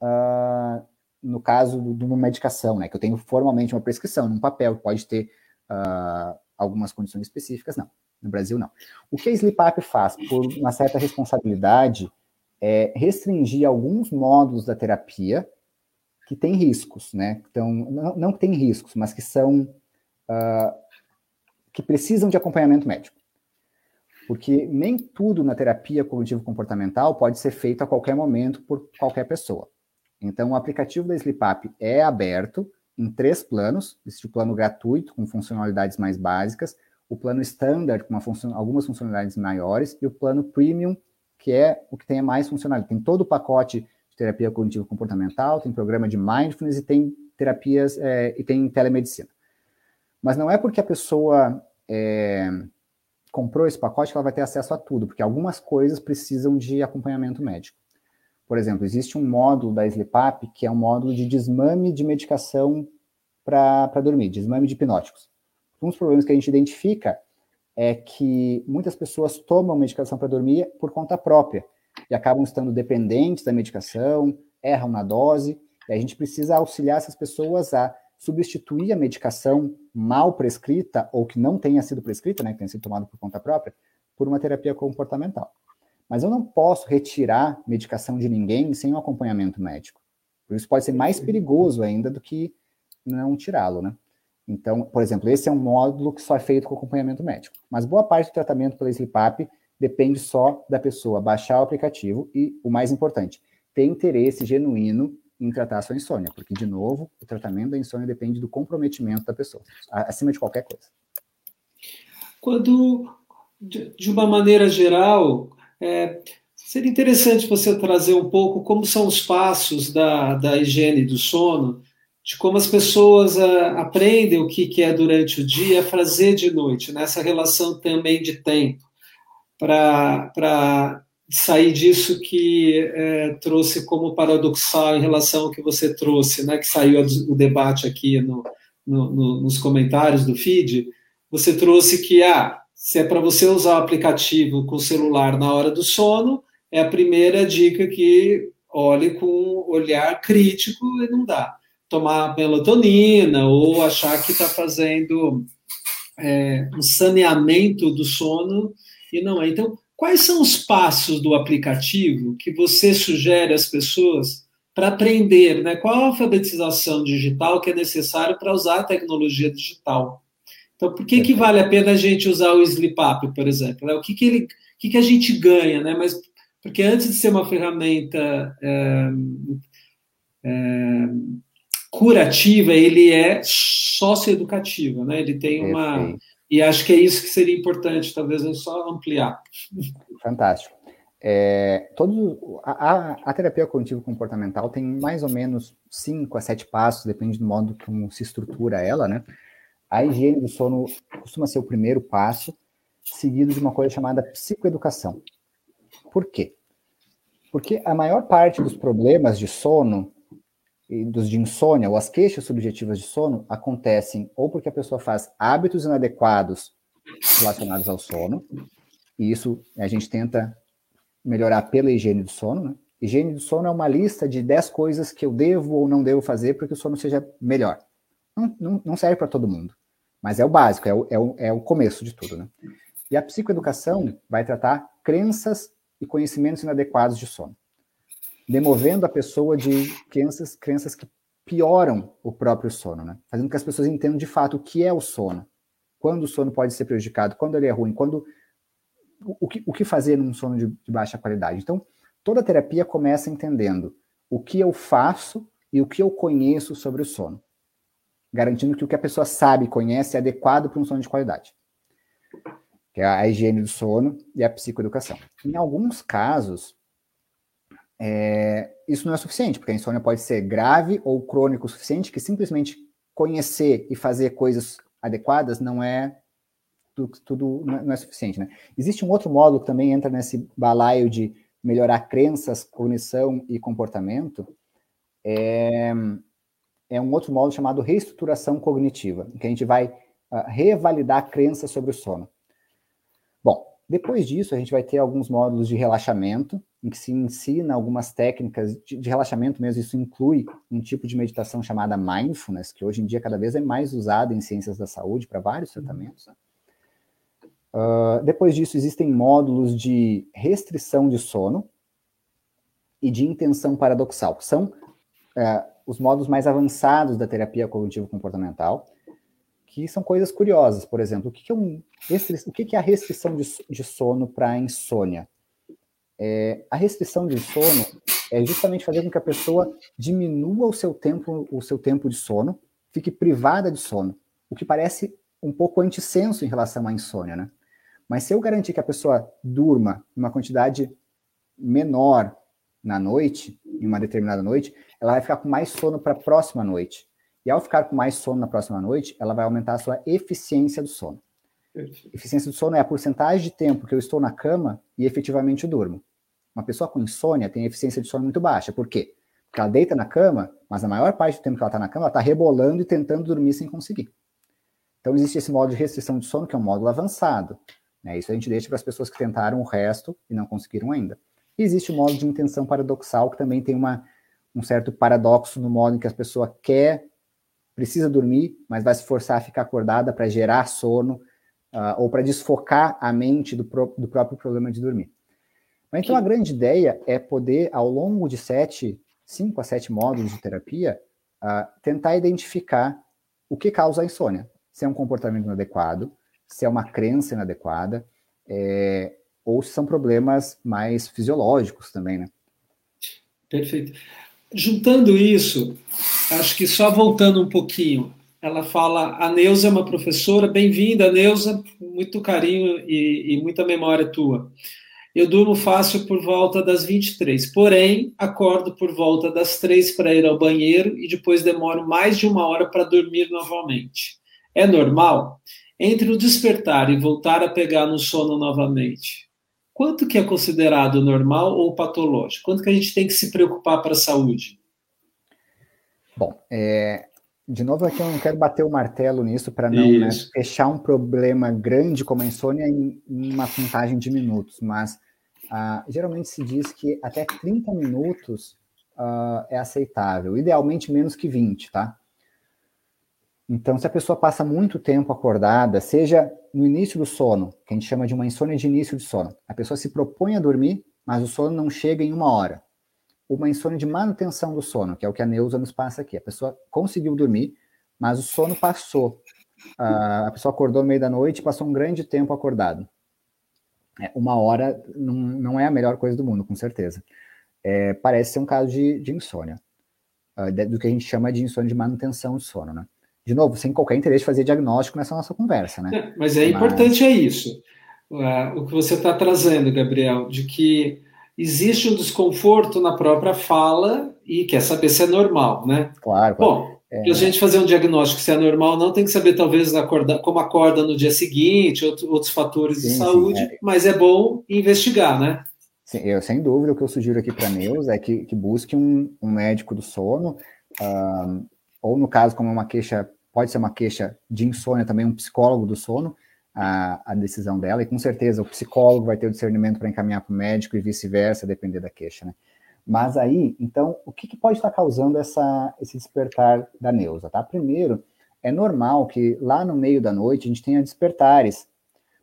uh, no caso de uma medicação, né? Que eu tenho formalmente uma prescrição num papel, pode ter uh, algumas condições específicas, não. No Brasil, não. O que a SleepUp faz, por uma certa responsabilidade, é restringir alguns módulos da terapia que têm riscos, né? Então, não, não tem riscos, mas que são uh, que precisam de acompanhamento médico. Porque nem tudo na terapia cognitivo-comportamental pode ser feito a qualquer momento por qualquer pessoa. Então, o aplicativo da SleepUp é aberto em três planos. Existe o plano gratuito, com funcionalidades mais básicas, o plano standard, com algumas funcionalidades maiores, e o plano premium, que é o que tem mais funcionalidade. Tem todo o pacote terapia cognitivo-comportamental, tem programa de mindfulness e tem terapias é, e tem telemedicina. Mas não é porque a pessoa é, comprou esse pacote que ela vai ter acesso a tudo, porque algumas coisas precisam de acompanhamento médico. Por exemplo, existe um módulo da SleepUp que é um módulo de desmame de medicação para dormir, desmame de hipnóticos. Um dos problemas que a gente identifica é que muitas pessoas tomam medicação para dormir por conta própria e acabam estando dependentes da medicação, erram na dose, e a gente precisa auxiliar essas pessoas a substituir a medicação mal prescrita ou que não tenha sido prescrita, né, que tenha sido tomada por conta própria, por uma terapia comportamental. Mas eu não posso retirar medicação de ninguém sem um acompanhamento médico. Isso pode ser mais perigoso ainda do que não tirá-lo, né? Então, por exemplo, esse é um módulo que só é feito com acompanhamento médico. Mas boa parte do tratamento pela SleepUp depende só da pessoa baixar o aplicativo e, o mais importante, ter interesse genuíno em tratar a sua insônia, porque, de novo, o tratamento da insônia depende do comprometimento da pessoa, acima de qualquer coisa. Quando, de uma maneira geral, é, seria interessante você trazer um pouco como são os passos da, da higiene do sono, de como as pessoas a, aprendem o que, que é durante o dia fazer de noite, nessa relação também de tempo, para sair disso que é, trouxe como paradoxal em relação ao que você trouxe, né, que saiu o debate aqui no, no, no, nos comentários do feed, você trouxe que ah, se é para você usar o aplicativo com o celular na hora do sono, é a primeira dica que olhe com olhar crítico e não dá. Tomar melatonina ou achar que está fazendo é, um saneamento do sono e não é. Então, quais são os passos do aplicativo que você sugere às pessoas para aprender, né? Qual a alfabetização digital que é necessário para usar a tecnologia digital? Então, por que, que vale a pena a gente usar o SleepUp, por exemplo? Né? O que, que, ele, o que, que a gente ganha, né? Mas, porque antes de ser uma ferramenta é, é, curativa, ele é socioeducativa, né? Ele tem uma... Perfeito. E acho que é isso que seria importante, talvez eu só ampliar. Fantástico. É, todo, a, a, terapia cognitivo-comportamental tem mais ou menos cinco a sete passos, depende do modo como se estrutura ela, né? A higiene do sono costuma ser o primeiro passo, seguido de uma coisa chamada psicoeducação. Por quê? Porque a maior parte dos problemas de sono dos de insônia ou as queixas subjetivas de sono acontecem ou porque a pessoa faz hábitos inadequados relacionados ao sono, e isso a gente tenta melhorar pela higiene do sono, né? Higiene do sono é uma lista de 10 coisas que eu devo ou não devo fazer para que o sono seja melhor. Não, não, não serve para todo mundo, mas é o básico, é o, é, o, é o começo de tudo, né? E a psicoeducação vai tratar crenças e conhecimentos inadequados de sono, demovendo a pessoa de crenças, crenças que pioram o próprio sono, né? Fazendo com que as pessoas entendam de fato o que é o sono, quando o sono pode ser prejudicado, quando ele é ruim, quando o que, o que fazer num sono de, de baixa qualidade. Então, toda terapia começa entendendo o que eu faço e o que eu conheço sobre o sono, garantindo que o que a pessoa sabe e conhece é adequado para um sono de qualidade que é a higiene do sono e a psicoeducação. Em alguns casos, é, isso não é suficiente, porque a insônia pode ser grave ou crônico o suficiente, que simplesmente conhecer e fazer coisas adequadas não é tudo, tudo não é suficiente, né? Existe um outro módulo que também entra nesse balaio de melhorar crenças, cognição e comportamento, é, é um outro módulo chamado reestruturação cognitiva, em que a gente vai uh, revalidar crenças sobre o sono. Depois disso, a gente vai ter alguns módulos de relaxamento, em que se ensina algumas técnicas de, de, relaxamento mesmo. Isso inclui um tipo de meditação chamada mindfulness, que hoje em dia cada vez é mais usada em ciências da saúde para vários tratamentos. Uh, depois disso, existem módulos de restrição de sono e de intenção paradoxal, que são uh, os módulos mais avançados da terapia cognitivo-comportamental, que são coisas curiosas. Por exemplo, o que, é, um, o que é a restrição de, de sono para insônia? É, a restrição de sono é justamente fazer com que a pessoa diminua o seu tempo, o seu tempo de sono, fique privada de sono, o que parece um pouco antissenso em relação à insônia, né? Mas se eu garantir que a pessoa durma uma quantidade menor na noite, em uma determinada noite, ela vai ficar com mais sono para a próxima noite. E ao ficar com mais sono na próxima noite, ela vai aumentar a sua eficiência do sono. Eficiência do sono é a porcentagem de tempo que eu estou na cama e efetivamente durmo. Uma pessoa com insônia tem eficiência de sono muito baixa. Por quê? Porque ela deita na cama, mas a maior parte do tempo que ela está na cama, ela está rebolando e tentando dormir sem conseguir. Então existe esse modo de restrição de sono, que é um módulo avançado. Né? Isso a gente deixa para as pessoas que tentaram o resto e não conseguiram ainda. E existe o modo de intenção paradoxal, que também tem uma, um certo paradoxo no modo em que a pessoa quer precisa dormir, mas vai se forçar a ficar acordada para gerar sono uh, ou para desfocar a mente do, pro, do, próprio problema de dormir. Mas então a grande ideia é poder, ao longo de sete, cinco a sete módulos de terapia, uh, tentar identificar o que causa a insônia. Se é um comportamento inadequado, se é uma crença inadequada, é, ou se são problemas mais fisiológicos também, né? Perfeito. Juntando isso, acho que só voltando um pouquinho, ela fala: a Neuza é uma professora, bem-vinda, Neuza, muito carinho e, e, muita memória tua. Eu durmo fácil por volta das 23, porém, acordo por volta das 3 para ir ao banheiro e depois demoro mais de uma hora para dormir novamente. É normal? Entre o despertar e voltar a pegar no sono novamente, quanto que é considerado normal ou patológico? Quanto que a gente tem que se preocupar para a saúde? Bom, é, de novo aqui eu não quero bater o martelo nisso para não né, fechar um problema grande como a insônia em, em uma contagem de minutos, mas ah, geralmente se diz que até 30 minutos uh, é aceitável, idealmente menos que 20, tá? Então, se a pessoa passa muito tempo acordada, seja no início do sono, que a gente chama de uma insônia de início de sono, a pessoa se propõe a dormir, mas o sono não chega em uma hora. Uma insônia de manutenção do sono, que é o que a Neuza nos passa aqui. A pessoa conseguiu dormir, mas o sono passou. a pessoa acordou no meio da noite e passou um grande tempo acordado. É, uma hora não, não é a melhor coisa do mundo, com certeza. É, parece ser um caso de, de insônia, uh, do que a gente chama de insônia de manutenção do sono, né? De novo, sem qualquer interesse de fazer diagnóstico nessa nossa conversa, né? É, mas é Mas... importante é isso. Uh, o que você está trazendo, Gabriel, de que existe um desconforto na própria fala e quer saber se é normal, né? Claro. Bom, é... para a gente fazer um diagnóstico se é normal não, tem que saber talvez acordar, como acorda no dia seguinte, outro, outros fatores sim, de saúde, sim, é. mas é bom investigar, né? Sim, eu, sem dúvida, o que eu sugiro aqui para a Neus é que, que busque um, um médico do sono um, ou no caso, como uma queixa, pode ser uma queixa de insônia também, um psicólogo do sono, a, a decisão dela, e com certeza o psicólogo vai ter o discernimento para encaminhar para o médico e vice-versa, depender da queixa, né? Mas aí, então, o que, que pode estar causando essa, esse despertar da Neuza, tá? Primeiro, é normal que lá no meio da noite a gente tenha despertares,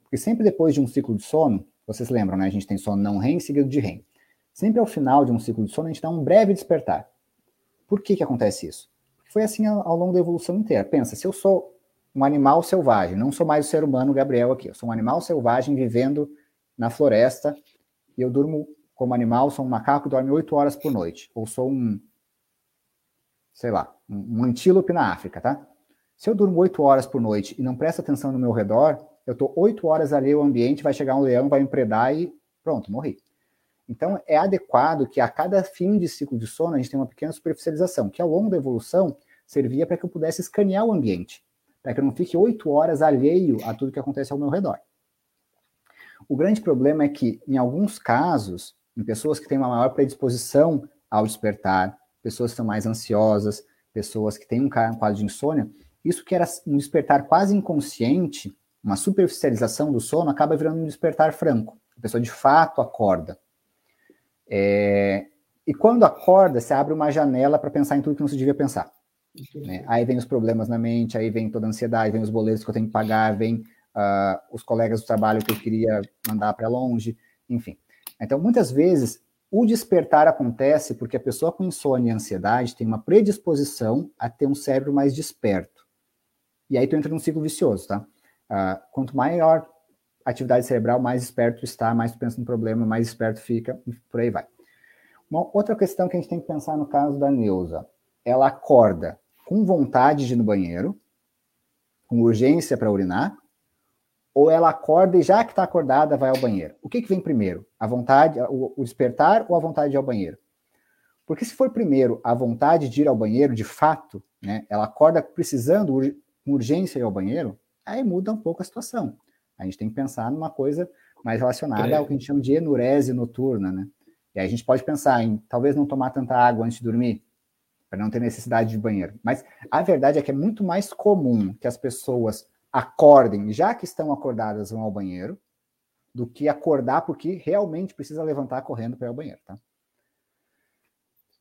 porque sempre depois de um ciclo de sono, vocês lembram, né? A gente tem sono não REM seguido de REM. Sempre ao final de um ciclo de sono, a gente dá um breve despertar. Por que, que acontece isso? Foi assim ao, longo da evolução inteira. Pensa, se eu sou um animal selvagem, não sou mais o ser humano Gabriel aqui, eu sou um animal selvagem vivendo na floresta e eu durmo como animal, sou um macaco dorme oito horas por noite, ou sou um, sei lá, um antílope na África, tá? Se eu durmo oito horas por noite e não presto atenção no meu redor, eu estou oito horas ali ao ambiente, vai chegar um leão, vai me predar e pronto, morri. Então, é adequado que a cada fim de ciclo de sono a gente tenha uma pequena superficialização, que ao longo da evolução servia para que eu pudesse escanear o ambiente, para que eu não fique oito horas alheio a tudo que acontece ao meu redor. O grande problema é que, em alguns casos, em pessoas que têm uma maior predisposição ao despertar, pessoas que são mais ansiosas, pessoas que têm um quadro de insônia, isso que era um despertar quase inconsciente, uma superficialização do sono, acaba virando um despertar franco. A pessoa de fato acorda. É, e quando acorda, você abre uma janela para pensar em tudo que não se devia pensar. Né? Aí vem os problemas na mente, aí vem toda a ansiedade, vem os boletos que eu tenho que pagar, vem uh, os colegas do trabalho que eu queria mandar para longe, enfim. Então, muitas vezes, o despertar acontece porque a pessoa com insônia e ansiedade tem uma predisposição a ter um cérebro mais desperto. E aí tu entra num ciclo vicioso, tá? Uh, quanto maior atividade cerebral, mais esperto está, mais tu pensa no problema, mais esperto fica, por aí vai. Uma outra questão que a gente tem que pensar no caso da Neuza. Ela acorda com vontade de ir no banheiro, com urgência para urinar, ou ela acorda e já que está acordada vai ao banheiro? O que, que vem primeiro? A vontade, o, despertar ou a vontade de ir ao banheiro? Porque se for primeiro a vontade de ir ao banheiro, de fato, né, ela acorda precisando com urgência ir ao banheiro, aí muda um pouco a situação. A gente tem que pensar numa coisa mais relacionada é. ao que a gente chama de enurese noturna, né? E aí a gente pode pensar em talvez não tomar tanta água antes de dormir, para não ter necessidade de banheiro. Mas a verdade é que é muito mais comum que as pessoas acordem, já que estão acordadas, vão ao banheiro, do que acordar porque realmente precisa levantar correndo para ir ao banheiro, tá?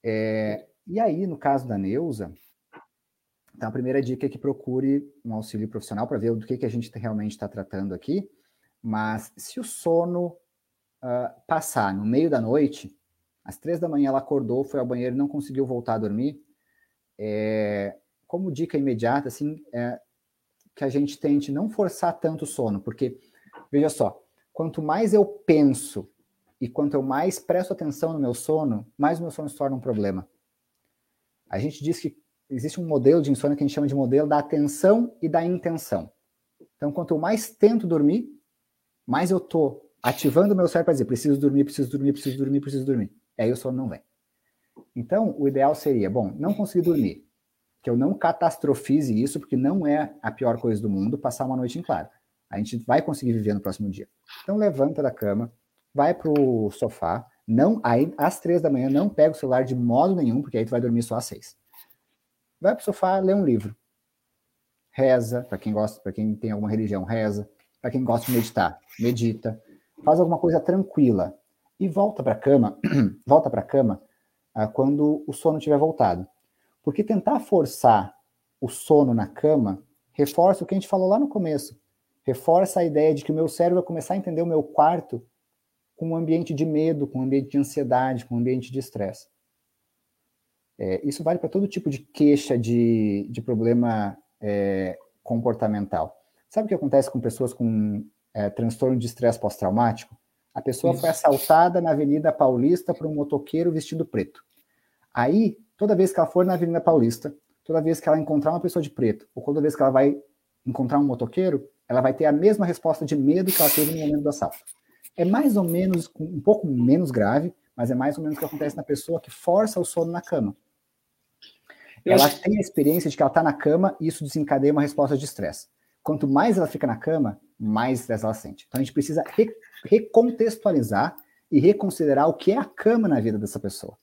É, e aí, no caso da Neuza, então a primeira dica é que procure um auxílio profissional para ver do que, que a gente realmente está tratando aqui. Mas se o sono uh, passar no meio da noite, às três da manhã ela acordou, foi ao banheiro não conseguiu voltar a dormir, é, como dica imediata, assim, é, que a gente tente não forçar tanto o sono, porque, veja só, quanto mais eu penso e quanto eu mais presto atenção no meu sono, mais o meu sono se torna um problema. A gente diz que existe um modelo de insônia que a gente chama de modelo da atenção e da intenção. Então, quanto mais tento dormir, mais eu tô ativando o meu cérebro para dizer preciso dormir, preciso dormir, preciso dormir, preciso dormir. E aí o sono não vem. Então, o ideal seria, bom, não conseguir dormir que eu não catastrofize isso, porque não é a pior coisa do mundo passar uma noite em claro. A gente vai conseguir viver no próximo dia. Então levanta da cama, vai pro sofá, não aí às três da manhã não pega o celular de modo nenhum, porque aí tu vai dormir só às seis. Vai pro sofá, lê um livro. Reza, para quem gosta, para quem tem alguma religião, reza. Para quem gosta de meditar, medita. Faz alguma coisa tranquila e volta para a cama, *clears throat* volta para cama ah, quando o sono tiver voltado. Porque tentar forçar o sono na cama reforça o que a gente falou lá no começo. Reforça a ideia de que o meu cérebro vai começar a entender o meu quarto com um ambiente de medo, com um ambiente de ansiedade, com um ambiente de estresse. É, isso vale para todo tipo de queixa de, de problema é, comportamental. Sabe o que acontece com pessoas com é, transtorno de estresse pós-traumático? A pessoa isso. foi assaltada na Avenida Paulista por um motoqueiro vestido preto. Aí toda vez que ela for na Avenida Paulista, toda vez que ela encontrar uma pessoa de preto, ou toda vez que ela vai encontrar um motoqueiro, ela vai ter a mesma resposta de medo que ela teve no momento do assalto. É mais ou menos, um pouco menos grave, mas é mais ou menos o que acontece na pessoa que força o sono na cama. Ela tem a experiência de que ela está na cama e isso desencadeia uma resposta de estresse. Quanto mais ela fica na cama, mais estresse ela sente. Então a gente precisa re recontextualizar e reconsiderar o que é a cama na vida dessa pessoa.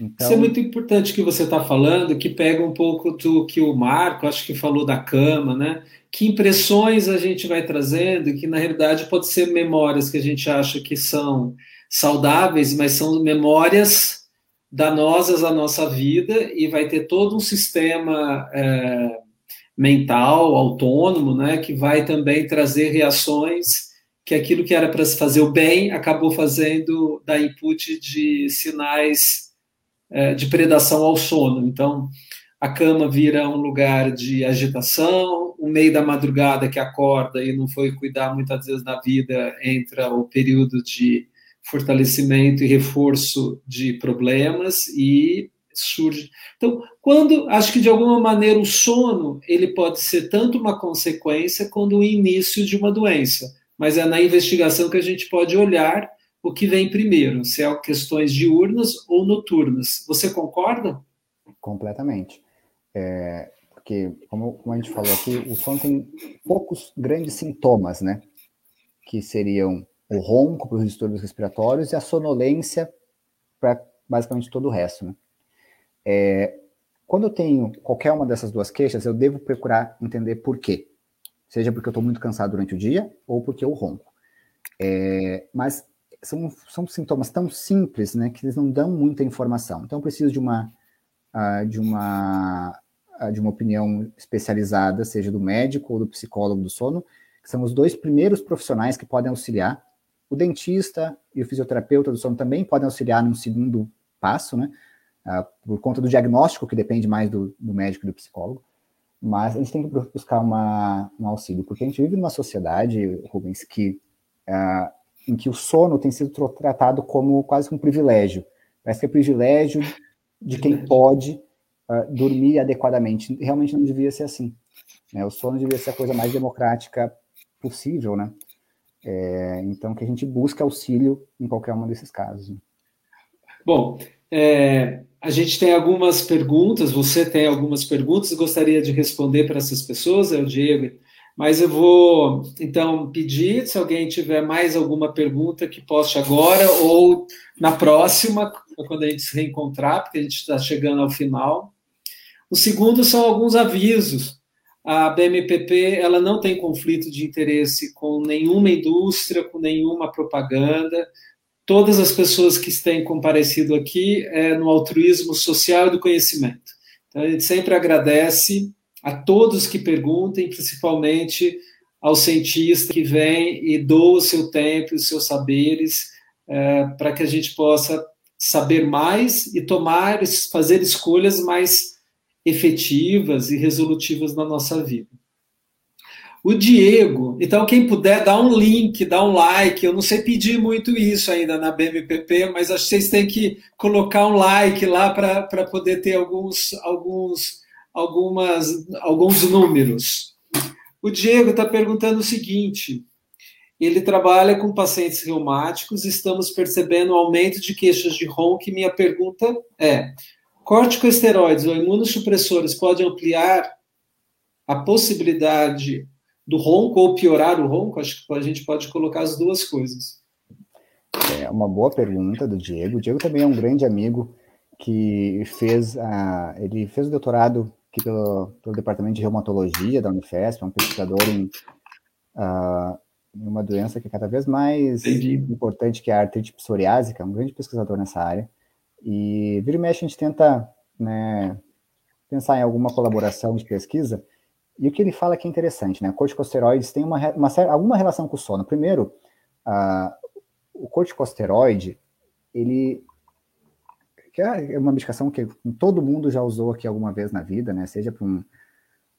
Então... Isso é muito importante que você está falando, que pega um pouco do que o Marco, acho que falou da cama, né? Que impressões a gente vai trazendo, que na realidade pode ser memórias que a gente acha que são saudáveis, mas são memórias danosas à nossa vida e vai ter todo um sistema é, mental autônomo, né? Que vai também trazer reações que aquilo que era para se fazer o bem acabou fazendo da input de sinais é, de predação ao sono. Então, a cama vira um lugar de agitação, o meio da madrugada que acorda e não foi cuidar muitas vezes na vida, entra o período de fortalecimento e reforço de problemas e surge. Então, quando acho que de alguma maneira o sono ele pode ser tanto uma consequência quanto o início de uma doença mas é na investigação que a gente pode olhar o que vem primeiro, se é questões diurnas ou noturnas. Você concorda? Completamente. É, porque, como, como, a gente falou aqui, o sono tem poucos grandes sintomas, né? Que seriam o ronco para os distúrbios respiratórios e a sonolência para basicamente todo o resto, né? É, quando eu tenho qualquer uma dessas duas queixas, eu devo procurar entender por quê seja porque eu estou muito cansado durante o dia ou porque eu ronco. É, mas são, são sintomas tão simples, né, que eles não dão muita informação. Então, eu preciso de uma, uh, de uma, uh, de uma opinião especializada, seja do médico ou do psicólogo do sono, que são os dois primeiros profissionais que podem auxiliar. O dentista e o fisioterapeuta do sono também podem auxiliar num segundo passo, né, uh, por conta do diagnóstico, que depende mais do, do médico e do psicólogo mas a gente tem que buscar uma, um auxílio, porque a gente vive numa sociedade, Rubens, que, uh, em que o sono tem sido tratado como quase um privilégio. Parece que é privilégio de quem pode uh, dormir adequadamente. Realmente não devia ser assim. Né? O sono devia ser a coisa mais democrática possível, né? É, então, que a gente busque auxílio em qualquer um desses casos. Né? Bom, é, a gente tem algumas perguntas, você tem algumas perguntas, gostaria de responder para essas pessoas, é o Diego, mas eu vou então pedir se alguém tiver mais alguma pergunta que poste agora ou na próxima, quando a gente se reencontrar, porque a gente está chegando ao final. O segundo são alguns avisos. A BMPP ela não tem conflito de interesse com nenhuma indústria, com nenhuma propaganda todas as pessoas que têm comparecido aqui é, no altruísmo social e do conhecimento. Então, a gente sempre agradece a todos que perguntem, principalmente ao cientista que vem e doa o seu tempo os seus saberes é, para que a gente possa saber mais e tomar, fazer escolhas mais efetivas e resolutivas na nossa vida. O Diego, então quem puder dar um link, dar um like, eu não sei pedir muito isso ainda na BMPP, mas acho que vocês têm que colocar um like lá para poder ter alguns, alguns, algumas, alguns números. O Diego está perguntando o seguinte: ele trabalha com pacientes reumáticos, estamos percebendo um aumento de queixas de ronco, e minha pergunta é: corticosteroides ou imunossupressores podem ampliar a possibilidade do ronco ou piorar o ronco? Acho que a gente pode colocar as duas coisas. É uma boa pergunta do Diego. O Diego também é um grande amigo que fez a, ele fez o doutorado aqui pelo, pelo departamento de reumatologia da Unifesp, é um pesquisador em, uh, uma doença que é cada vez mais Entendi. importante, que é a artrite psoriásica, é um grande pesquisador nessa área. E vira e mexe a gente tenta né, pensar em alguma colaboração de pesquisa, e o que ele fala que é interessante, né? Corticosteroides têm uma, uma, alguma relação com o sono. Primeiro, o corticosteroide, ele que é uma medicação que todo mundo já usou aqui alguma vez na vida, né? Seja para um,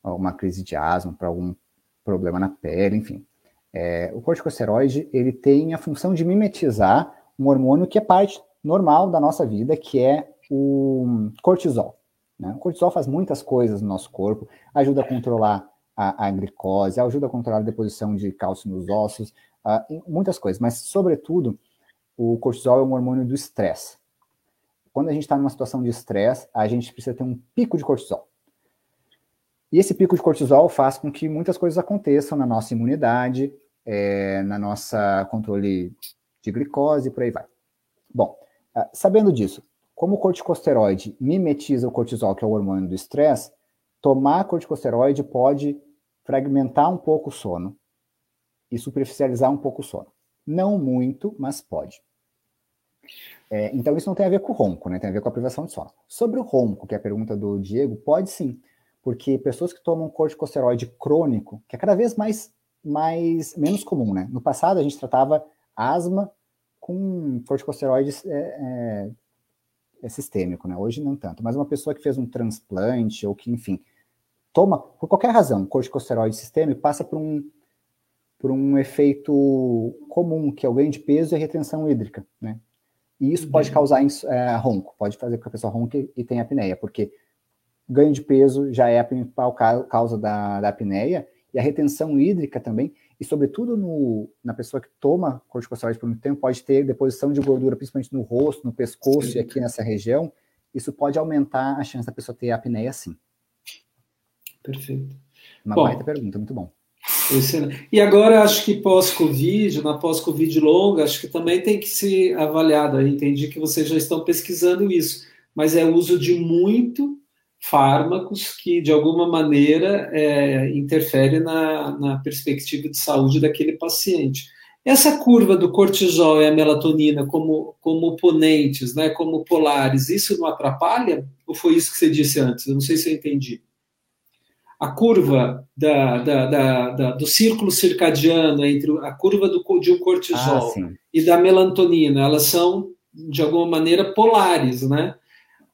uma crise de asma, para algum problema na pele, enfim. É, o corticosteroide ele tem a função de mimetizar um hormônio que é parte normal da nossa vida, que é o cortisol. Né? O cortisol faz muitas coisas no nosso corpo, ajuda a controlar a, a glicose, ajuda a controlar a deposição de cálcio nos ossos, uh, muitas coisas, mas, sobretudo, o cortisol é um hormônio do estresse. Quando a gente está numa situação de estresse, a gente precisa ter um pico de cortisol. E esse pico de cortisol faz com que muitas coisas aconteçam na nossa imunidade, é, na nossa controle de glicose por aí vai. Bom, sabendo disso, como o corticosteroide mimetiza o cortisol, que é o hormônio do estresse, tomar corticosteroide pode fragmentar um pouco o sono e superficializar um pouco o sono. Não muito, mas pode. É, então, isso não tem a ver com o ronco, né? Tem a ver com a privação de sono. Sobre o ronco, que é a pergunta do Diego, pode sim. Porque pessoas que tomam corticosteroide crônico, que é cada vez mais, mais menos comum, né? No passado, a gente tratava asma com corticosteroides é, é, é sistêmico, né? Hoje não tanto. Mas uma pessoa que fez um transplante ou que, enfim, toma, por qualquer razão, corticosteroide sistêmico, passa por um, por um efeito comum, que é o ganho de peso e a retenção hídrica, né? E isso pode uhum. causar é, ronco, pode fazer com que a pessoa ronque e tenha apneia, porque ganho de peso já é a principal causa da, da apneia, e a retenção hídrica também, e sobretudo no, na pessoa que toma corticosteroide por muito tempo, pode ter deposição de gordura, principalmente no rosto, no pescoço sim. e aqui nessa região, isso pode aumentar a chance da pessoa ter apneia sim. Perfeito. Uma bom, baita pergunta, muito bom. Excelente. E agora, acho que pós-Covid, na pós-Covid longa, acho que também tem que ser avaliado. Eu entendi que vocês já estão pesquisando isso, mas é o uso de muito fármacos que, de alguma maneira, é, interfere na, na perspectiva de saúde daquele paciente. Essa curva do cortisol e a melatonina como, como oponentes, né, como polares, isso não atrapalha? Ou foi isso que você disse antes? Eu não sei se eu entendi a curva da, da, da, da, do círculo circadiano entre a curva do, de um cortisol ah, e da melatonina, elas são de alguma maneira polares, né?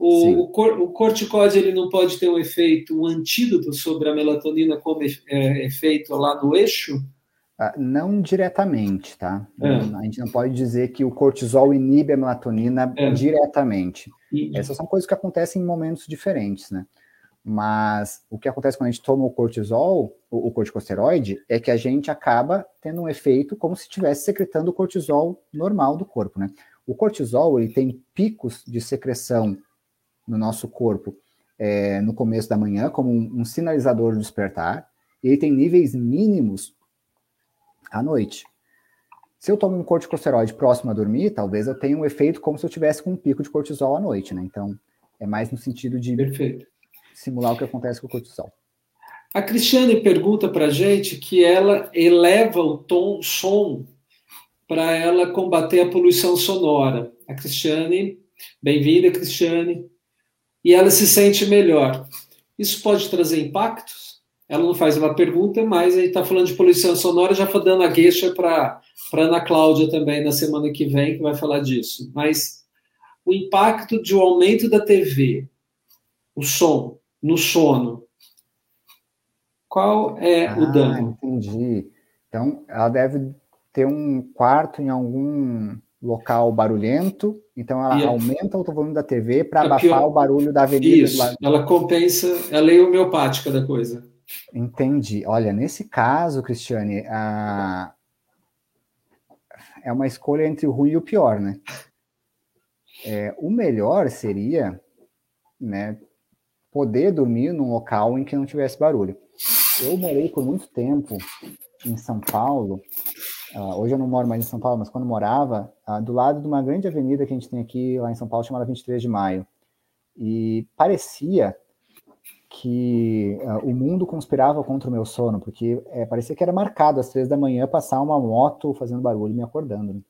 O, o, cor, o, corticóide ele não pode ter um efeito, um antídoto sobre a melatonina como é, efeito lá no eixo? Ah, não diretamente, tá? É. A gente não pode dizer que o cortisol inibe a melatonina é. diretamente. E... Essas são coisas que acontecem em momentos diferentes, né? Mas o que acontece quando a gente toma o cortisol, o, o corticosteroide, é que a gente acaba tendo um efeito como se estivesse secretando o cortisol normal do corpo, né? O cortisol, ele tem picos de secreção no nosso corpo é, no começo da manhã, como um, um sinalizador de despertar, e ele tem níveis mínimos à noite. Se eu tomo um corticosteroide próximo a dormir, talvez eu tenha um efeito como se eu tivesse com um pico de cortisol à noite, né? Então, é mais no sentido de Perfeito simular o que acontece com o cortisol. A Cristiane pergunta para a gente que ela eleva o tom, som, para ela combater a poluição sonora. A Cristiane, bem-vinda, Cristiane. E ela se sente melhor. Isso pode trazer impactos? Ela não faz uma pergunta, mas a gente está falando de poluição sonora, já foi dando a gueixa para a Ana Cláudia também na semana que vem, que vai falar disso. Mas o impacto de um aumento da TV, o som, no sono. Qual é ah, o dano? Entendi. Então, ela deve ter um quarto em algum local barulhento, então ela e aumenta o volume da TV para abafar pior... o barulho da avenida. Isso, ela compensa, é a lei homeopática da coisa. Entendi. Olha, nesse caso, Cristiane, a... é uma escolha entre o ruim e o pior, né? É, o melhor seria, né, poder dormir num local em que não tivesse barulho. Eu morei por muito tempo em São Paulo. Uh, hoje eu não moro mais em São Paulo, mas quando morava, uh, do lado de uma grande avenida que a gente tem aqui lá em São Paulo, chamada 23 de Maio. E parecia que uh, o mundo conspirava contra o meu sono, porque é, parecia que era marcado às três da manhã passar uma moto fazendo barulho e me acordando. Né?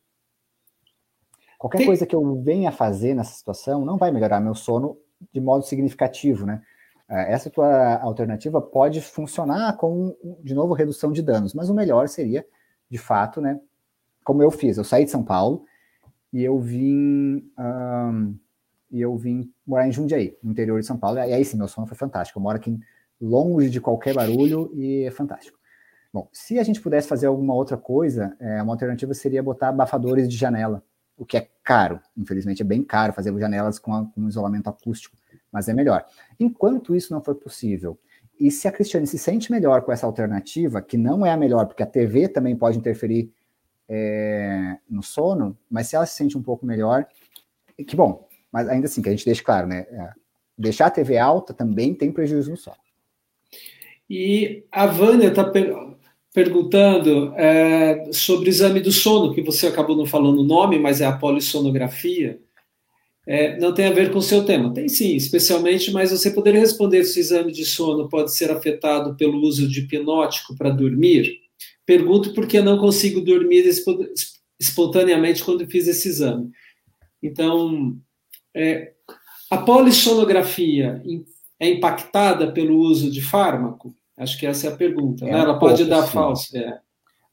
Qualquer coisa que eu venha fazer nessa situação não vai melhorar meu sono de modo significativo, né? Essa tua alternativa pode funcionar com, de novo, redução de danos, mas o melhor seria, de fato, né? Como eu fiz, eu saí de São Paulo e eu vim um, e eu vim morar em Jundiaí, no interior de São Paulo. E aí sim, meu sono foi fantástico. Eu moro aqui longe de qualquer barulho e é fantástico. Bom, se a gente pudesse fazer alguma outra coisa, é, uma alternativa seria botar abafadores de janela o que é caro. Infelizmente é bem caro fazer janelas com, a, com isolamento acústico, mas é melhor. Enquanto isso não for possível, e se a Cristiane se sente melhor com essa alternativa, que não é a melhor, porque a TV também pode interferir é, no sono, mas se ela se sente um pouco melhor, que bom, mas ainda assim, que a gente deixe claro, né? É, deixar a TV alta também tem prejuízo no sono. E a Vânia está perguntando é, sobre exame do sono, que você acabou não falando o nome, mas é a polissonografia. É, não tem a ver com o seu tema. Tem sim, especialmente, mas você poderia responder se o exame de sono pode ser afetado pelo uso de hipnótico para dormir? Pergunto porque não consigo dormir espontaneamente quando fiz esse exame. Então, é, a polissonografia é impactada pelo uso de fármaco? Acho que essa é a pergunta. É né? Ela pode dar falso. É.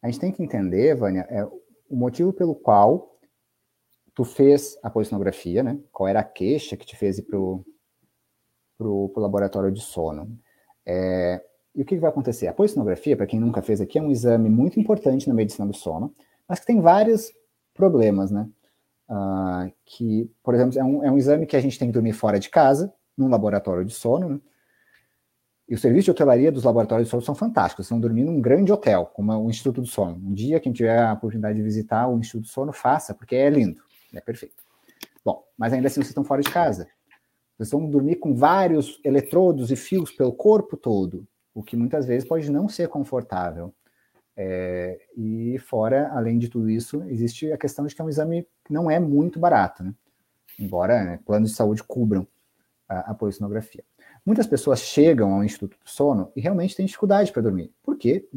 A gente tem que entender, Vânia, é, o motivo pelo qual tu fez a polissonografia, né? Qual era a queixa que te fez ir para o laboratório de sono? É, e o que, que vai acontecer? A polissonografia, para quem nunca fez aqui, é um exame muito importante na medicina do sono, mas que tem vários problemas, né? Uh, que, por exemplo, é um, é um exame que a gente tem que dormir fora de casa, num laboratório de sono, né? E o serviço de hotelaria dos laboratórios de sono são fantásticos. Vocês vão dormir num grande hotel, como o Instituto do Sono. Um dia, quem tiver a oportunidade de visitar o Instituto do Sono, faça, porque é lindo, é perfeito. Bom, mas ainda assim vocês estão fora de casa. Vocês vão dormir com vários eletrodos e fios pelo corpo todo, o que muitas vezes pode não ser confortável. É, e fora, além de tudo isso, existe a questão de que é um exame que não é muito barato, né? embora né, planos de saúde cubram a, a polissonografia. Muitas pessoas chegam ao Instituto do Sono e realmente têm dificuldade para dormir. Por quê?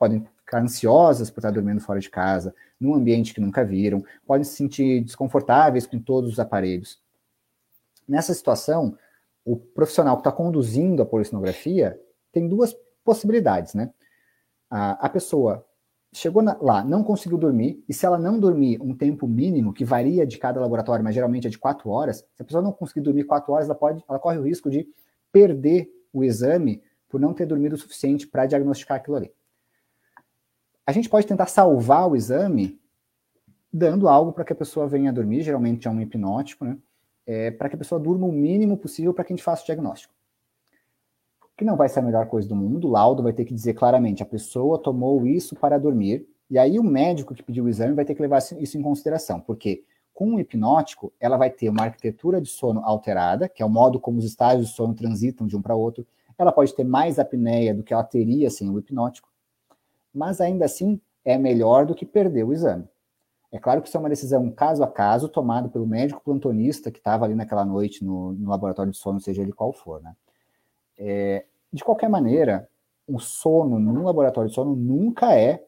Podem ficar ansiosas por estar dormindo fora de casa, num ambiente que nunca viram, podem se sentir desconfortáveis com todos os aparelhos. Nessa situação, o profissional que está conduzindo a polissonografia tem duas possibilidades, né? A, a pessoa chegou na, lá, não conseguiu dormir, e se ela não dormir um tempo mínimo, que varia de cada laboratório, mas geralmente é de quatro horas, se a pessoa não conseguir dormir quatro horas, ela, pode, ela corre o risco de perder o exame por não ter dormido o suficiente para diagnosticar aquilo ali. A gente pode tentar salvar o exame dando algo para que a pessoa venha dormir, geralmente é um hipnótico, né? É, para que a pessoa durma o mínimo possível para que a gente faça o diagnóstico. Que não vai ser a melhor coisa do mundo, o laudo vai ter que dizer claramente, a pessoa tomou isso para dormir, e aí o médico que pediu o exame vai ter que levar isso em consideração, porque com o hipnótico, ela vai ter uma arquitetura de sono alterada, que é o modo como os estágios de sono transitam de um para outro. Ela pode ter mais apneia do que ela teria sem o hipnótico, mas ainda assim é melhor do que perder o exame. É claro que isso é uma decisão caso a caso, tomada pelo médico plantonista que estava ali naquela noite no, no, laboratório de sono, seja ele qual for. Né? É, de qualquer maneira, o sono num laboratório de sono nunca é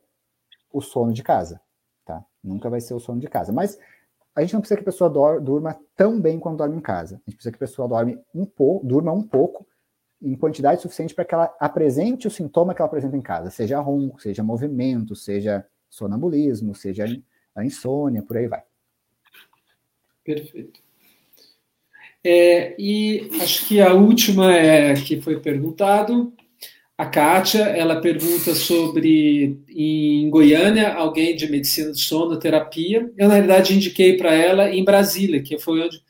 o sono de casa. Tá? Nunca vai ser o sono de casa. Mas a gente não precisa que a pessoa durma tão bem quanto dorme em casa. A gente precisa que a pessoa dorme um pouco, durma um pouco, em quantidade suficiente para que ela apresente o sintoma que ela apresenta em casa, seja ronco, seja movimento, seja sonambulismo, seja a insônia, por aí vai. Perfeito. É, e acho que a última é que foi perguntado a Kátia, ela pergunta sobre, em Goiânia, alguém de medicina do sono, terapia. Eu, na realidade, indiquei para ela em Brasília, que foi onde.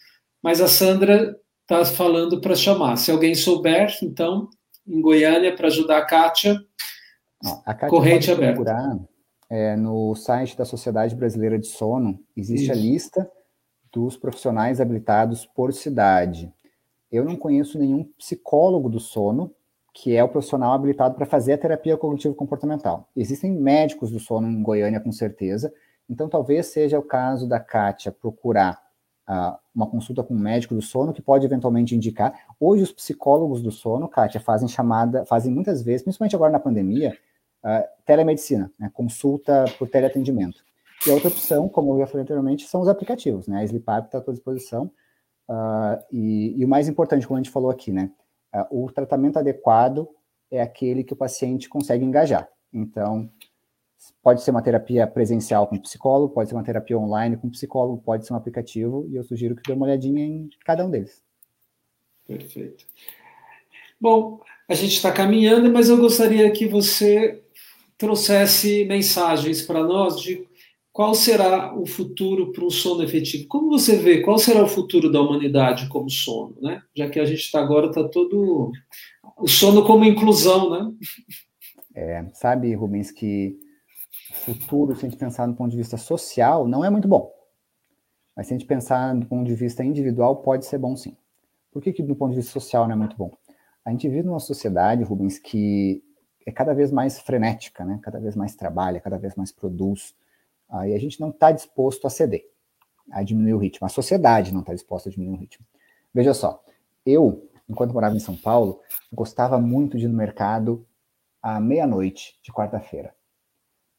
Mas a Sandra está falando para chamar. Se alguém souber, então, em Goiânia, para ajudar a Kátia, a Kátia corrente aberta. Procurar, é, no site da Sociedade Brasileira de Sono, existe Isso. a lista dos profissionais habilitados por cidade. Eu não conheço nenhum psicólogo do sono que é o profissional habilitado para fazer a terapia cognitivo-comportamental. Existem médicos do sono em Goiânia, com certeza, então talvez seja o caso da Kátia procurar uma consulta com um médico do sono, que pode eventualmente indicar. Hoje, os psicólogos do sono, Kátia, fazem chamada, fazem muitas vezes, principalmente agora na pandemia, uh, telemedicina, né, consulta por teleatendimento. E a outra opção, como eu já falei anteriormente, são os aplicativos, né? A Sleep App está à tua disposição. Uh, e, e, o mais importante, como a gente falou aqui, né? É, o tratamento adequado é aquele que o paciente consegue engajar. Então, pode ser uma terapia presencial com psicólogo, pode ser uma terapia online com psicólogo, pode ser um aplicativo, e eu sugiro que dê uma olhadinha em cada um deles. Perfeito. Bom, a gente está caminhando, mas eu gostaria que você trouxesse mensagens para nós de qual será o futuro para um sono efetivo? Como você vê, qual será o futuro da humanidade como sono, né? Já que a gente está agora, está todo o sono como inclusão, né? É, sabe, Rubens, que o futuro, se a gente pensar do ponto de vista social, não é muito bom. Mas se a gente pensar do ponto de vista individual, pode ser bom sim. Por que, que do ponto de vista social não é muito bom? A gente vive numa sociedade, Rubens, que é cada vez mais frenética, né? Cada vez mais trabalha, cada vez mais produz Aí a gente não está disposto a ceder. a diminuir o ritmo. A sociedade não está disposta a diminuir o ritmo. Veja só, eu, enquanto morava em São Paulo, gostava muito de ir no mercado à meia-noite de quarta-feira.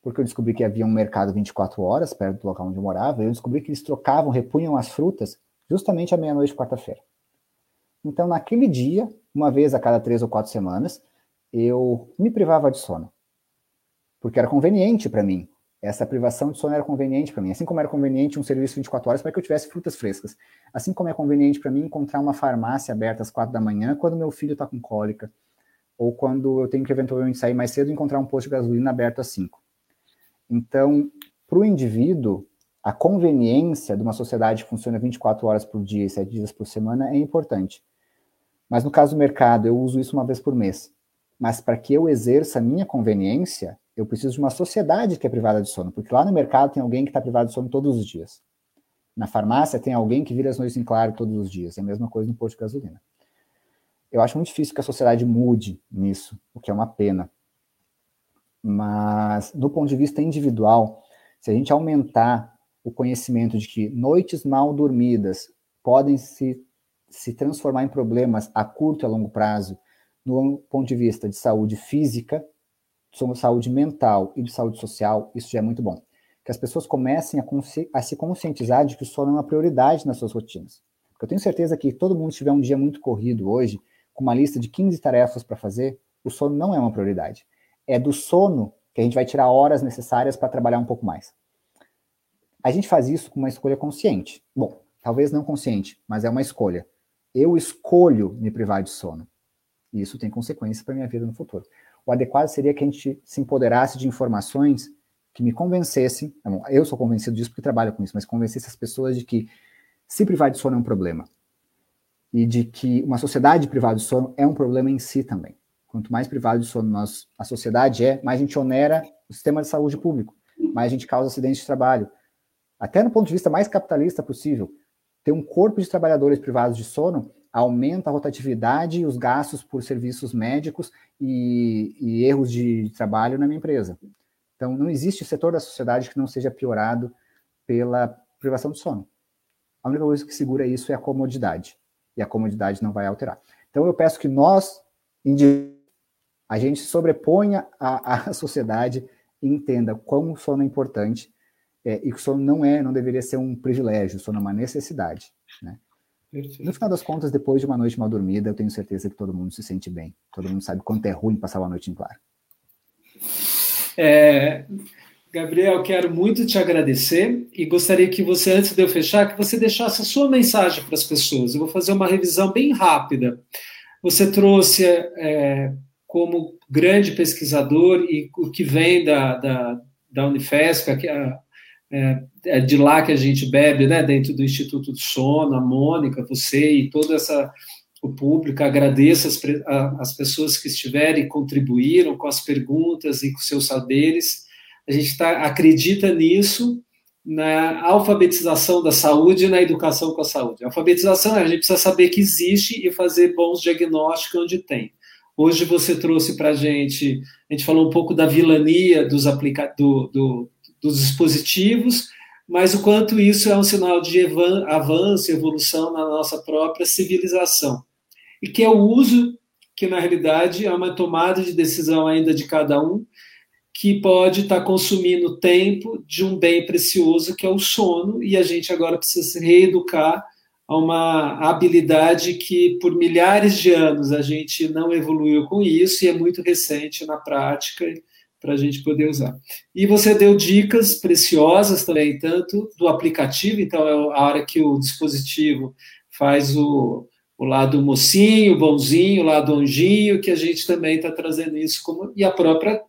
Porque eu descobri que havia um mercado 24 horas perto do local onde eu morava, eu descobri que eles trocavam, repunham as frutas justamente à meia-noite de quarta-feira. Então, naquele dia, uma vez a cada três ou quatro semanas, eu me privava de sono. Porque era conveniente para mim. Essa privação de sono era conveniente para mim. Assim como era conveniente um serviço 24 horas para que eu tivesse frutas frescas. Assim como é conveniente para mim encontrar uma farmácia aberta às quatro da manhã quando meu filho está com cólica. Ou quando eu tenho que eventualmente sair mais cedo e encontrar um posto de gasolina aberto às cinco. Então, para o indivíduo, a conveniência de uma sociedade que funciona 24 horas por dia e 7 dias por semana é importante. Mas no caso do mercado, eu uso isso uma vez por mês. Mas para que eu exerça a minha conveniência, eu preciso de uma sociedade que é privada de sono, porque lá no mercado tem alguém que está privado de sono todos os dias. Na farmácia tem alguém que vira as noites em claro todos os dias. É a mesma coisa no posto de gasolina. Eu acho muito difícil que a sociedade mude nisso, o que é uma pena. Mas, do ponto de vista individual, se a gente aumentar o conhecimento de que noites mal dormidas podem se, se transformar em problemas a curto e a longo prazo, no ponto de vista de saúde física, de saúde mental e de saúde social, isso já é muito bom. Que as pessoas comecem a, a se conscientizar de que o sono é uma prioridade nas suas rotinas. Porque eu tenho certeza que todo mundo tiver um dia muito corrido hoje, com uma lista de 15 tarefas para fazer, o sono não é uma prioridade. É do sono que a gente vai tirar horas necessárias para trabalhar um pouco mais. A gente faz isso com uma escolha consciente. Bom, talvez não consciente, mas é uma escolha. Eu escolho me privar de sono. E isso tem consequências para minha vida no futuro. O adequado seria que a gente se empoderasse de informações que me convencessem, eu sou convencido disso porque trabalho com isso, mas convencesse as pessoas de que se privar de sono é um problema. E de que uma sociedade privada de sono é um problema em si também. Quanto mais privado de sono nós, a sociedade é, mais a gente onera o sistema de saúde público, mais a gente causa acidentes de trabalho, até no ponto de vista mais capitalista possível, ter um corpo de trabalhadores privados de sono aumenta a rotatividade e os gastos por serviços médicos e, e, erros de trabalho na minha empresa. Então, não existe setor da sociedade que não seja piorado pela privação de sono. A única coisa que segura isso é a comodidade. E a comodidade não vai alterar. Então, eu peço que nós, a gente sobreponha a, a *laughs* sociedade e entenda quão o sono é importante é, e que o sono não é, não deveria ser um privilégio, o sono é uma necessidade, né? No final das contas, depois de uma noite mal dormida, eu tenho certeza que todo mundo se sente bem. Todo mundo sabe quanto é ruim passar uma noite em claro. É, Gabriel, quero muito te agradecer e gostaria que você, antes de eu fechar, que você deixasse a sua mensagem para as pessoas. Eu vou fazer uma revisão bem rápida. Você trouxe é, como grande pesquisador e o que vem da, da, da Unifesp, a, é, é, de lá que a gente bebe, né, dentro do Instituto do Sono, a Mônica, você e todo essa, o público, agradeço as, as pessoas que estiverem e contribuíram com as perguntas e com seus saberes, a gente tá, acredita nisso, na alfabetização da saúde e na educação com a saúde. A alfabetização é a gente precisa saber que existe e fazer bons diagnósticos onde tem. Hoje você trouxe para a gente, a gente falou um pouco da vilania dos aplica do, do, dos dispositivos, mas o quanto isso é um sinal de avanço evolução na nossa própria civilização. E que é o uso que, na realidade, é uma tomada de decisão ainda de cada um, que pode estar consumindo tempo de um bem precioso que é o sono, e a gente agora precisa se reeducar a uma habilidade que por milhares de anos a gente não evoluiu com isso e é muito recente na prática para a gente poder usar. E você deu dicas preciosas também, tanto do aplicativo, então é a hora que o dispositivo faz o, o lado mocinho, bonzinho, o lado anjinho, que a gente também está trazendo isso como. e a própria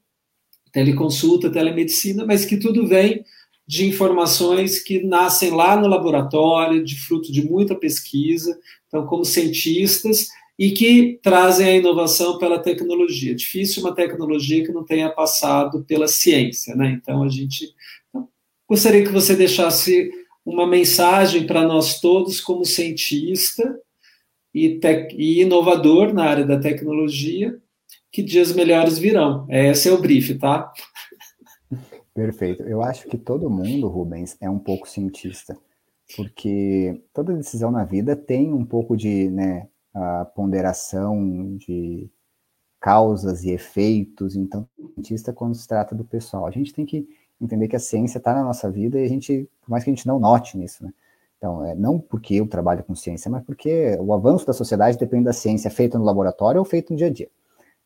teleconsulta, telemedicina, mas que tudo vem de informações que nascem lá no laboratório, de fruto de muita pesquisa. Então, como cientistas, e que trazem a inovação pela tecnologia. Difícil uma tecnologia que não tenha passado pela ciência, né? Então a gente então, gostaria que você deixasse uma mensagem para nós todos como cientista e, e, inovador na área da tecnologia, que dias melhores virão. Esse é o brief, tá? Perfeito. Eu acho que todo mundo, Rubens, é um pouco cientista. porque toda decisão na vida tem um pouco de né, ponderação de causas e efeitos. Então, cientista, quando se trata do pessoal, a gente tem que entender que a ciência está na nossa vida e a gente, por mais que a gente não note nisso, né? Então, é, não porque eu trabalho com ciência, mas porque o avanço da sociedade depende da ciência feita no laboratório ou feita no dia a dia.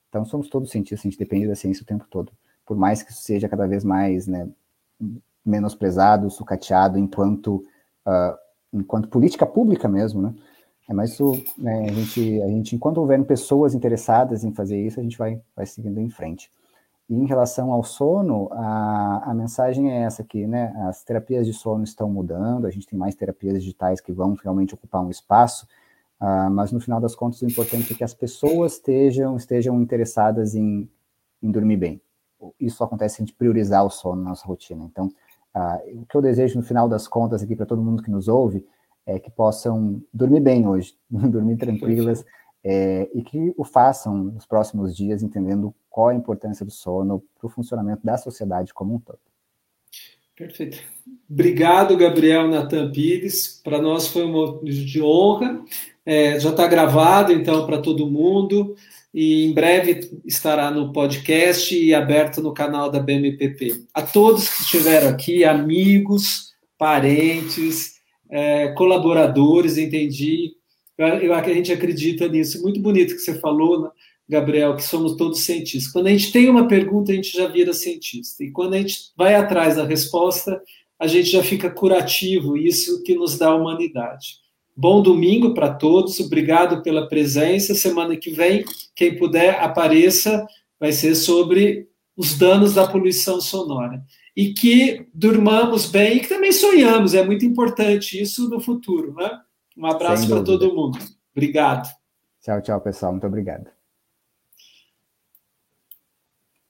Então, somos todos cientistas, a gente depende da ciência o tempo todo. Por mais que isso seja cada vez mais né, menosprezado, sucateado, enquanto, uh, enquanto política pública mesmo, né? É, mas isso, né, a, gente, a gente, enquanto houver pessoas interessadas em fazer isso, a gente vai, vai seguindo em frente. E em relação ao sono, a, a mensagem é essa aqui, né? As terapias de sono estão mudando, a gente tem mais terapias digitais que vão realmente ocupar um espaço, uh, mas no final das contas o importante é que as pessoas estejam, estejam interessadas em, em dormir bem. Isso acontece se a gente priorizar o sono na nossa rotina. Então, uh, o que eu desejo no final das contas aqui para todo mundo que nos ouve é, que possam dormir bem hoje, *laughs* dormir tranquilas, é, e que o façam nos próximos dias, entendendo qual a importância do sono para o funcionamento da sociedade como um todo. Perfeito. Obrigado, Gabriel Natan Pires. Para nós foi uma de honra. É, já está gravado, então, para todo mundo. E em breve estará no podcast e aberto no canal da BMPP. A todos que estiveram aqui, amigos, parentes, é, colaboradores, entendi. Eu, a gente acredita nisso. Muito bonito que você falou, Gabriel, que somos todos cientistas. Quando a gente tem uma pergunta, a gente já vira cientista. E quando a gente vai atrás da resposta, a gente já fica curativo, isso que nos dá a humanidade. Bom domingo para todos, obrigado pela presença. Semana que vem, quem puder, apareça, vai ser sobre os danos da poluição sonora e que durmamos bem e que também sonhamos. É muito importante isso no futuro, né? Um abraço para todo mundo. Obrigado. Tchau, tchau, pessoal. Muito obrigado.